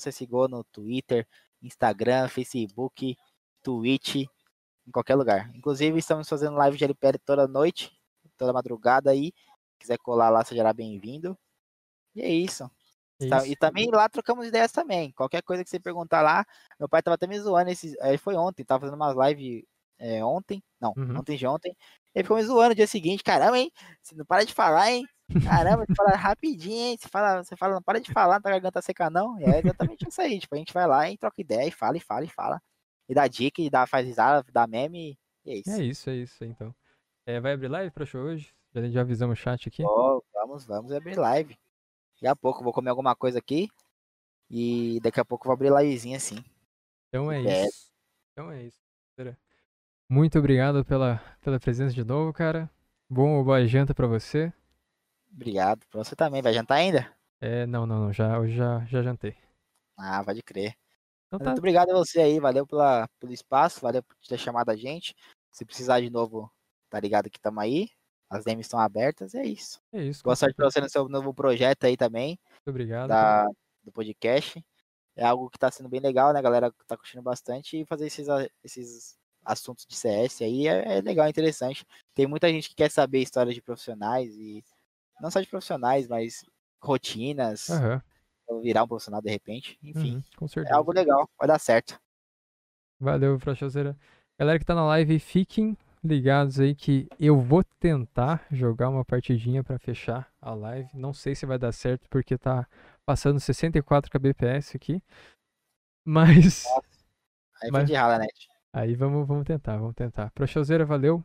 no Twitter, Instagram, Facebook, Twitch, em qualquer lugar. Inclusive, estamos fazendo live de LPL toda noite, toda madrugada aí. Se quiser colar lá, seja bem-vindo. E é isso. É Tá- isso. E também lá trocamos ideias também. Qualquer coisa que você perguntar lá, meu pai tava até me zoando. Esse, eh, foi ontem, tava fazendo umas lives eh, ontem. Não, Uhum. ontem de ontem. Ele ficou me zoando no dia seguinte. Caramba, hein? Você não para de falar, hein? Caramba, você fala rapidinho, hein? Você fala, você fala, não para de falar, não tá garganta seca, não. É exatamente isso aí. Tipo, a gente vai lá e troca ideia, e fala, e fala, e fala. E dá dica, e dá, faz risada, dá meme. E é isso. É isso, é isso, então. É, vai abrir live pro show hoje? Já, já avisamos o chat aqui. Ó, vamos, vamos abrir live. Daqui a pouco vou comer alguma coisa aqui. E daqui a pouco eu vou abrir livezinha assim. Então é É. isso. Então é isso. Muito obrigado pela, pela presença de novo, cara. Bom boa janta pra você. Obrigado. Pra você também. Vai jantar ainda? É, não, não, não. Já, hoje já, já jantei. Ah, pode crer. Então tá. Muito obrigado a você aí. Valeu pela, pelo espaço. Valeu por ter chamado a gente. Se precisar de novo, tá ligado que estamos aí. As DMs estão abertas. É isso. É isso. Boa sorte pra você no seu novo projeto aí também. Muito obrigado. da, do podcast. É algo que tá sendo bem legal, né? A galera tá curtindo bastante e fazer esses, esses assuntos de CS aí é, é legal, é interessante. Tem muita gente que quer saber histórias de profissionais e não só de profissionais, mas rotinas, ou virar um profissional de repente. Enfim, uhum, com é certeza. algo legal, vai dar certo. Valeu, Frochoseira. Galera que tá na live, fiquem ligados aí que eu vou tentar jogar uma partidinha pra fechar a live. Não sei se vai dar certo porque tá passando 64 kbps aqui. Mas Aí Mas- de rala, né? Aí vamos, vamos tentar, vamos tentar. Prochauseira, valeu.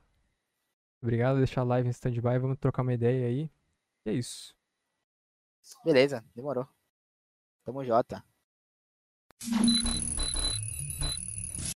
Obrigado, deixar a live em stand-by, vamos trocar uma ideia aí. É isso. Beleza, demorou. Tamo Jota.